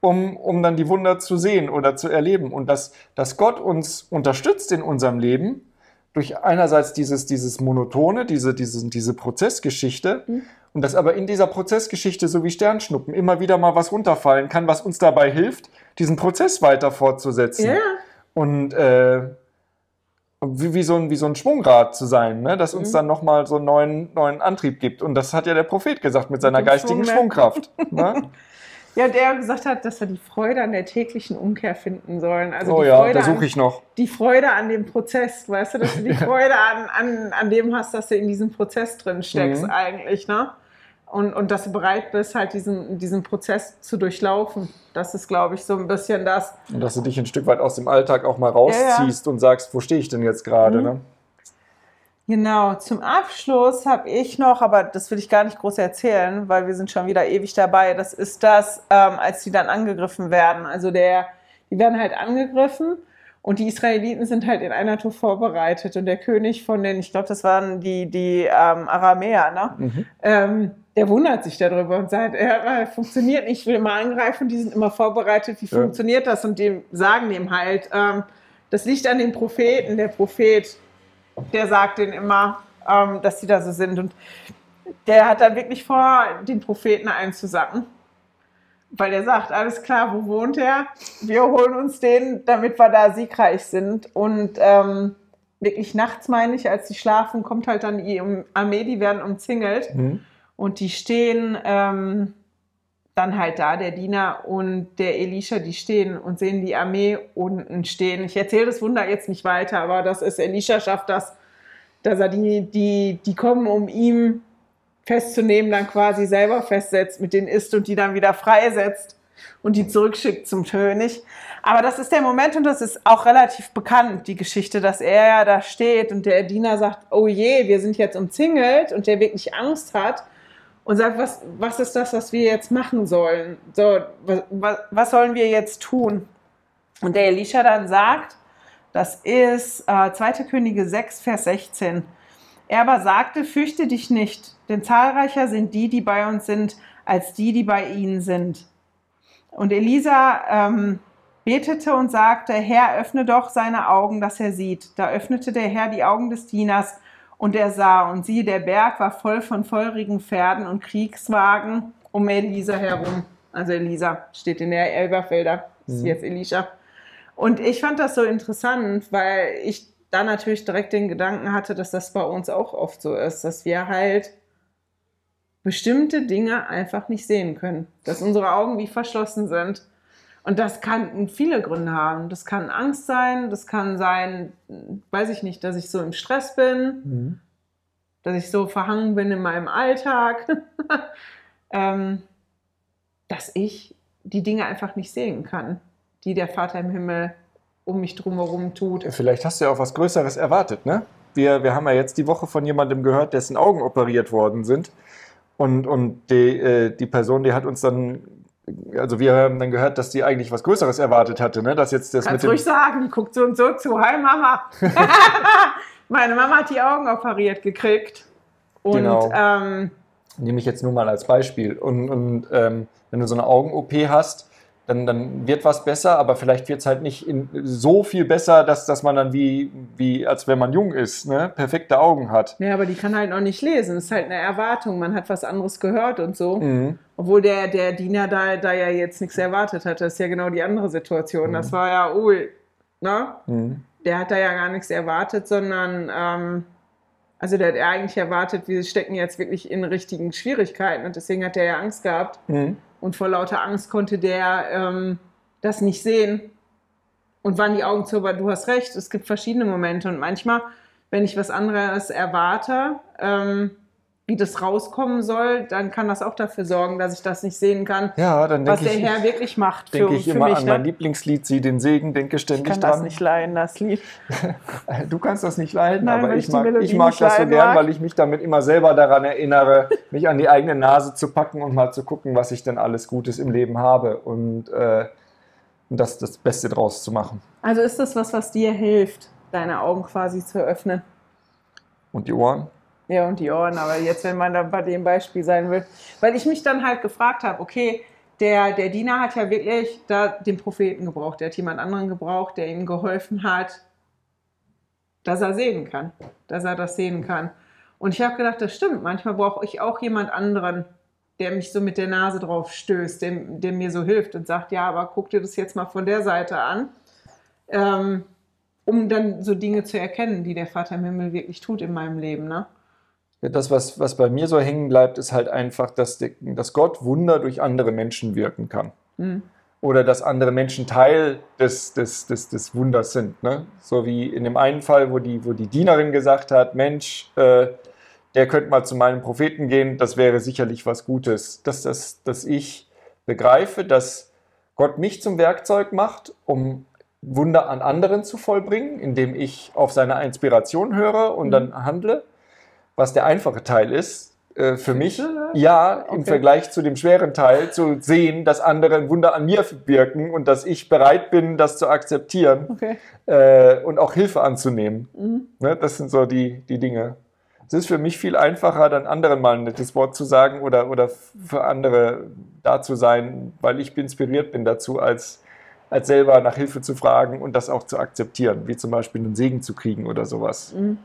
um, um dann die Wunder zu sehen oder zu erleben. Und dass, dass Gott uns unterstützt in unserem Leben, durch einerseits dieses, dieses Monotone, diese, diese, diese Prozessgeschichte, Mhm. und dass aber in dieser Prozessgeschichte, so wie Sternschnuppen, immer wieder mal was runterfallen kann, was uns dabei hilft, diesen Prozess weiter fortzusetzen. Ja, Und äh, wie, wie, so ein, wie so ein Schwungrad zu sein, ne? das uns Mhm. dann nochmal so einen neuen, neuen Antrieb gibt. Und das hat ja der Prophet gesagt mit seiner geistigen Schwung, ne? Schwungkraft. Ne? ja, der gesagt hat, dass wir die Freude an der täglichen Umkehr finden sollen. Also oh die, ja, Freude da an, suche ich noch. die Freude an dem Prozess, weißt du, dass du die Freude an, an, an dem hast, dass du in diesem Prozess drin steckst Mhm. eigentlich, ne? Und, und dass du bereit bist, halt diesen, diesen Prozess zu durchlaufen. Das ist, glaube ich, so ein bisschen das. Und dass du dich ein Stück weit aus dem Alltag auch mal rausziehst und sagst, wo stehe ich denn jetzt gerade? Mhm. Ne? Genau, zum Abschluss habe ich noch, aber das will ich gar nicht groß erzählen, weil wir sind schon wieder ewig dabei. Das ist das, ähm, als die dann angegriffen werden. Also der, die werden halt angegriffen und die Israeliten sind halt in einer Tour vorbereitet und der König von den, ich glaube, das waren die, die ähm, Aramäer, ne? Mhm. Ähm, der wundert sich darüber und sagt, er funktioniert nicht, ich will mal angreifen, die sind immer vorbereitet, wie Ja. funktioniert das? Und die sagen dem halt, ähm, das liegt an den Propheten, der Prophet, der sagt denen immer, ähm, dass sie da so sind. Und der hat dann wirklich vor, den Propheten einzusacken. Weil er sagt, alles klar, wo wohnt er? Wir holen uns den, damit wir da siegreich sind. Und ähm, wirklich nachts, meine ich, als die schlafen, kommt halt dann die Armee, die werden umzingelt. Mhm. Und die stehen ähm, dann halt da, der Diener und der Elisha, die stehen und sehen die Armee unten stehen. Ich erzähle das Wunder jetzt nicht weiter, aber das ist, Elisha schafft das, dass er die, die, die kommen, um ihn festzunehmen, dann quasi selber festsetzt, mit denen isst und die dann wieder freisetzt und die zurückschickt zum König. Aber das ist der Moment und das ist auch relativ bekannt, die Geschichte, dass er ja da steht und der Diener sagt, oh je, wir sind jetzt umzingelt und der wirklich Angst hat und sagt, was, was ist das, was wir jetzt machen sollen? So, was, was, sollen wir jetzt tun? Und der Elisha dann sagt, das ist äh, 2. Könige 6, Vers 16. Er aber sagte, fürchte dich nicht, denn zahlreicher sind die, die bei uns sind, als die, die bei ihnen sind. Und Elisa ähm, betete und sagte, Herr, öffne doch seine Augen, dass er sieht. Da öffnete der Herr die Augen des Dieners und er sah, und siehe, der Berg war voll von feurigen Pferden und Kriegswagen um Elisa herum. Also Elisa steht in der Elberfelder, ist Mhm. jetzt Elisha. Und ich fand das so interessant, weil ich da natürlich direkt den Gedanken hatte, dass das bei uns auch oft so ist, dass wir halt bestimmte Dinge einfach nicht sehen können, dass unsere Augen wie verschlossen sind. Und das kann viele Gründe haben. Das kann Angst sein, das kann sein, weiß ich nicht, dass ich so im Stress bin, Mhm. dass ich so verhangen bin in meinem Alltag, ähm, dass ich die Dinge einfach nicht sehen kann, die der Vater im Himmel um mich drumherum tut. Vielleicht hast du ja auch was Größeres erwartet, ne? Wir, wir haben ja jetzt die Woche von jemandem gehört, dessen Augen operiert worden sind. Und, und die, äh, die Person, die hat uns dann, also wir haben dann gehört, dass die eigentlich was Größeres erwartet hatte, ne? Dass jetzt das Kannst mit ruhig sagen, die guckt so und so zu. Hi Mama. Meine Mama hat die Augen operiert gekriegt. Und Genau. ähm, Nehme ich jetzt nur mal als Beispiel. Und, und ähm, wenn du so eine Augen-OP hast, dann, dann wird was besser, aber vielleicht wird es halt nicht in, so viel besser, dass, dass man dann wie, wie, als wenn man jung ist, ne, perfekte Augen hat. Ja, aber die kann halt noch nicht lesen. Das ist halt eine Erwartung. Man hat was anderes gehört und so. Mhm. Obwohl der, der Diener da, da ja jetzt nichts erwartet hat. Das ist ja genau die andere Situation. Das war ja, oh, ne? Mhm. Der hat da ja gar nichts erwartet, sondern, ähm, also der hat eigentlich erwartet, wir stecken jetzt wirklich in richtigen Schwierigkeiten und deswegen hat er ja Angst gehabt. Mhm. Und vor lauter Angst konnte der ähm, das nicht sehen. Und waren die Augen zu, aber du hast recht, es gibt verschiedene Momente. Und manchmal, wenn ich was anderes erwarte, ähm, wie das rauskommen soll, dann kann das auch dafür sorgen, dass ich das nicht sehen kann, Ja, dann was der ich, Herr wirklich macht für, denke ich für immer mich. an mein Ne? Lieblingslied, Sie den Segen, denke Ich ständig kann das dran. nicht leiden, das Lied. Du kannst das nicht leiden, Nein, aber ich ich mag, ich mag das so gern, mag. weil ich mich damit immer selber daran erinnere, mich an die eigene Nase zu packen und mal zu gucken, was ich denn alles Gutes im Leben habe und äh, das, das Beste draus zu machen. Also ist das was, was dir hilft, deine Augen quasi zu öffnen? Und die Ohren? Ja, und die Ohren, aber jetzt, wenn man dann bei dem Beispiel sein will. Weil ich mich dann halt gefragt habe, okay, der, der Diener hat ja wirklich da den Propheten gebraucht, der hat jemand anderen gebraucht, der ihm geholfen hat, dass er sehen kann, dass er das sehen kann. Und ich habe gedacht, das stimmt, manchmal brauche ich auch jemand anderen, der mich so mit der Nase drauf stößt, der, der mir so hilft und sagt, ja, aber guck dir das jetzt mal von der Seite an. Ähm, um dann so Dinge zu erkennen, die der Vater im Himmel wirklich tut in meinem Leben. Ne? Das, was, was bei mir so hängen bleibt, ist halt einfach, dass, dass Gott Wunder durch andere Menschen wirken kann. Mhm. Oder dass andere Menschen Teil des, des, des, des Wunders sind. Ne? So wie in dem einen Fall, wo die, wo die Dienerin gesagt hat, Mensch, äh, der könnte mal zu meinem Propheten gehen, das wäre sicherlich was Gutes. Dass, dass, dass ich begreife, dass Gott mich zum Werkzeug macht, um Wunder an anderen zu vollbringen, indem ich auf seine Inspiration höre und Mhm. dann handle, was der einfache Teil ist. Äh, für mich, ja, im Okay. Vergleich zu dem schweren Teil, zu sehen, dass andere ein Wunder an mir wirken und dass ich bereit bin, das zu akzeptieren Okay. äh, und auch Hilfe anzunehmen. Mhm. Ne, das sind so die, die Dinge. Es ist für mich viel einfacher, dann anderen mal ein nettes Wort zu sagen oder, oder für andere da zu sein, weil ich inspiriert bin dazu, als, als selber nach Hilfe zu fragen und das auch zu akzeptieren, wie zum Beispiel einen Segen zu kriegen oder sowas. Mhm.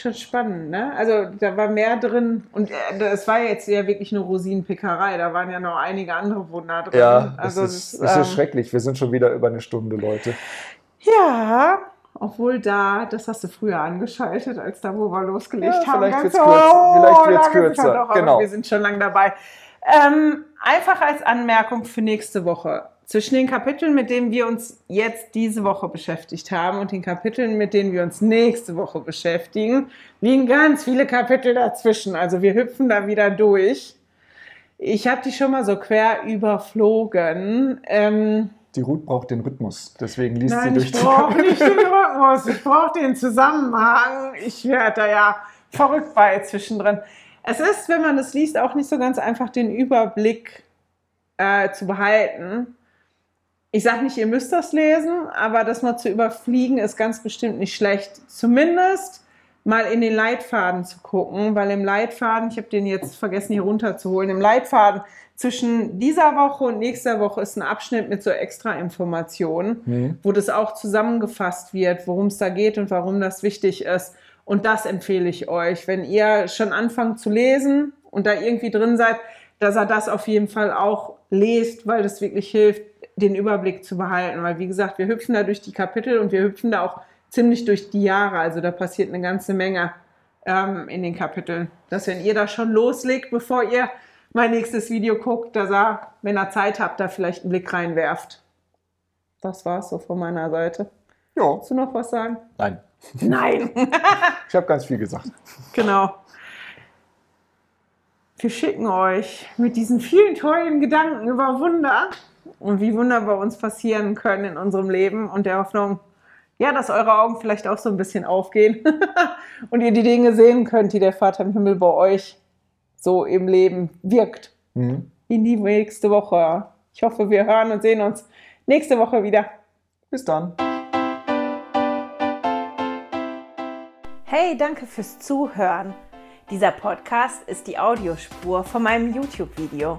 Schon spannend, ne? Also da war mehr drin und äh, das war jetzt ja wirklich eine Rosinenpickerei, da waren ja noch einige andere Wunder drin. Ja, also es ist, das, es ist ähm, schrecklich. Wir sind schon wieder über eine Stunde, Leute. Ja, obwohl da, das hast du früher angeschaltet, als da, wo wir losgelegt Ja, haben. vielleicht wird's so, kürzer, vielleicht wird's lange sind wir kürzer, Doch, genau. Wir sind schon lange dabei. Ähm, einfach als Anmerkung für nächste Woche. Zwischen den Kapiteln, mit denen wir uns jetzt diese Woche beschäftigt haben und den Kapiteln, mit denen wir uns nächste Woche beschäftigen, liegen ganz viele Kapitel dazwischen. Also wir hüpfen da wieder durch. Ich habe die schon mal so quer überflogen. Ähm, Die Ruth braucht den Rhythmus, deswegen liest Nein, sie ich durch die brauche Kapitel. nicht den Rhythmus, ich brauche den Zusammenhang. Ich werde da ja verrückt bei zwischendrin. Es ist, wenn man es liest, auch nicht so ganz einfach, den Überblick äh, zu behalten. Ich sage nicht, ihr müsst das lesen, aber das mal zu überfliegen ist ganz bestimmt nicht schlecht. Zumindest mal in den Leitfaden zu gucken, weil im Leitfaden, ich habe den jetzt vergessen hier runterzuholen, im Leitfaden zwischen dieser Woche und nächster Woche ist ein Abschnitt mit so extra Informationen Mhm. wo das auch zusammengefasst wird, worum es da geht und warum das wichtig ist. Und das empfehle ich euch, wenn ihr schon anfangt zu lesen und da irgendwie drin seid, dass er das auf jeden Fall auch lest, weil das wirklich hilft, den Überblick zu behalten. Weil, wie gesagt, wir hüpfen da durch die Kapitel und wir hüpfen da auch ziemlich durch die Jahre. Also da passiert eine ganze Menge ähm, in den Kapiteln. Dass wenn ihr da schon loslegt, bevor ihr mein nächstes Video guckt, dass er, wenn ihr Zeit habt, da vielleicht einen Blick reinwerft. Das war's so von meiner Seite. Ja, Willst du noch was sagen? nein. Nein. Ich habe ganz viel gesagt. genau. Wir schicken euch mit diesen vielen tollen Gedanken über Wunder und wie Wunder bei uns passieren können in unserem Leben und der Hoffnung, ja, dass eure Augen vielleicht auch so ein bisschen aufgehen und ihr die Dinge sehen könnt, die der Vater im Himmel bei euch so im Leben wirkt. Mhm. In die nächste Woche. Ich hoffe, wir hören und sehen uns nächste Woche wieder. Bis dann. Hey, danke fürs Zuhören. Dieser Podcast ist die Audiospur von meinem YouTube-Video.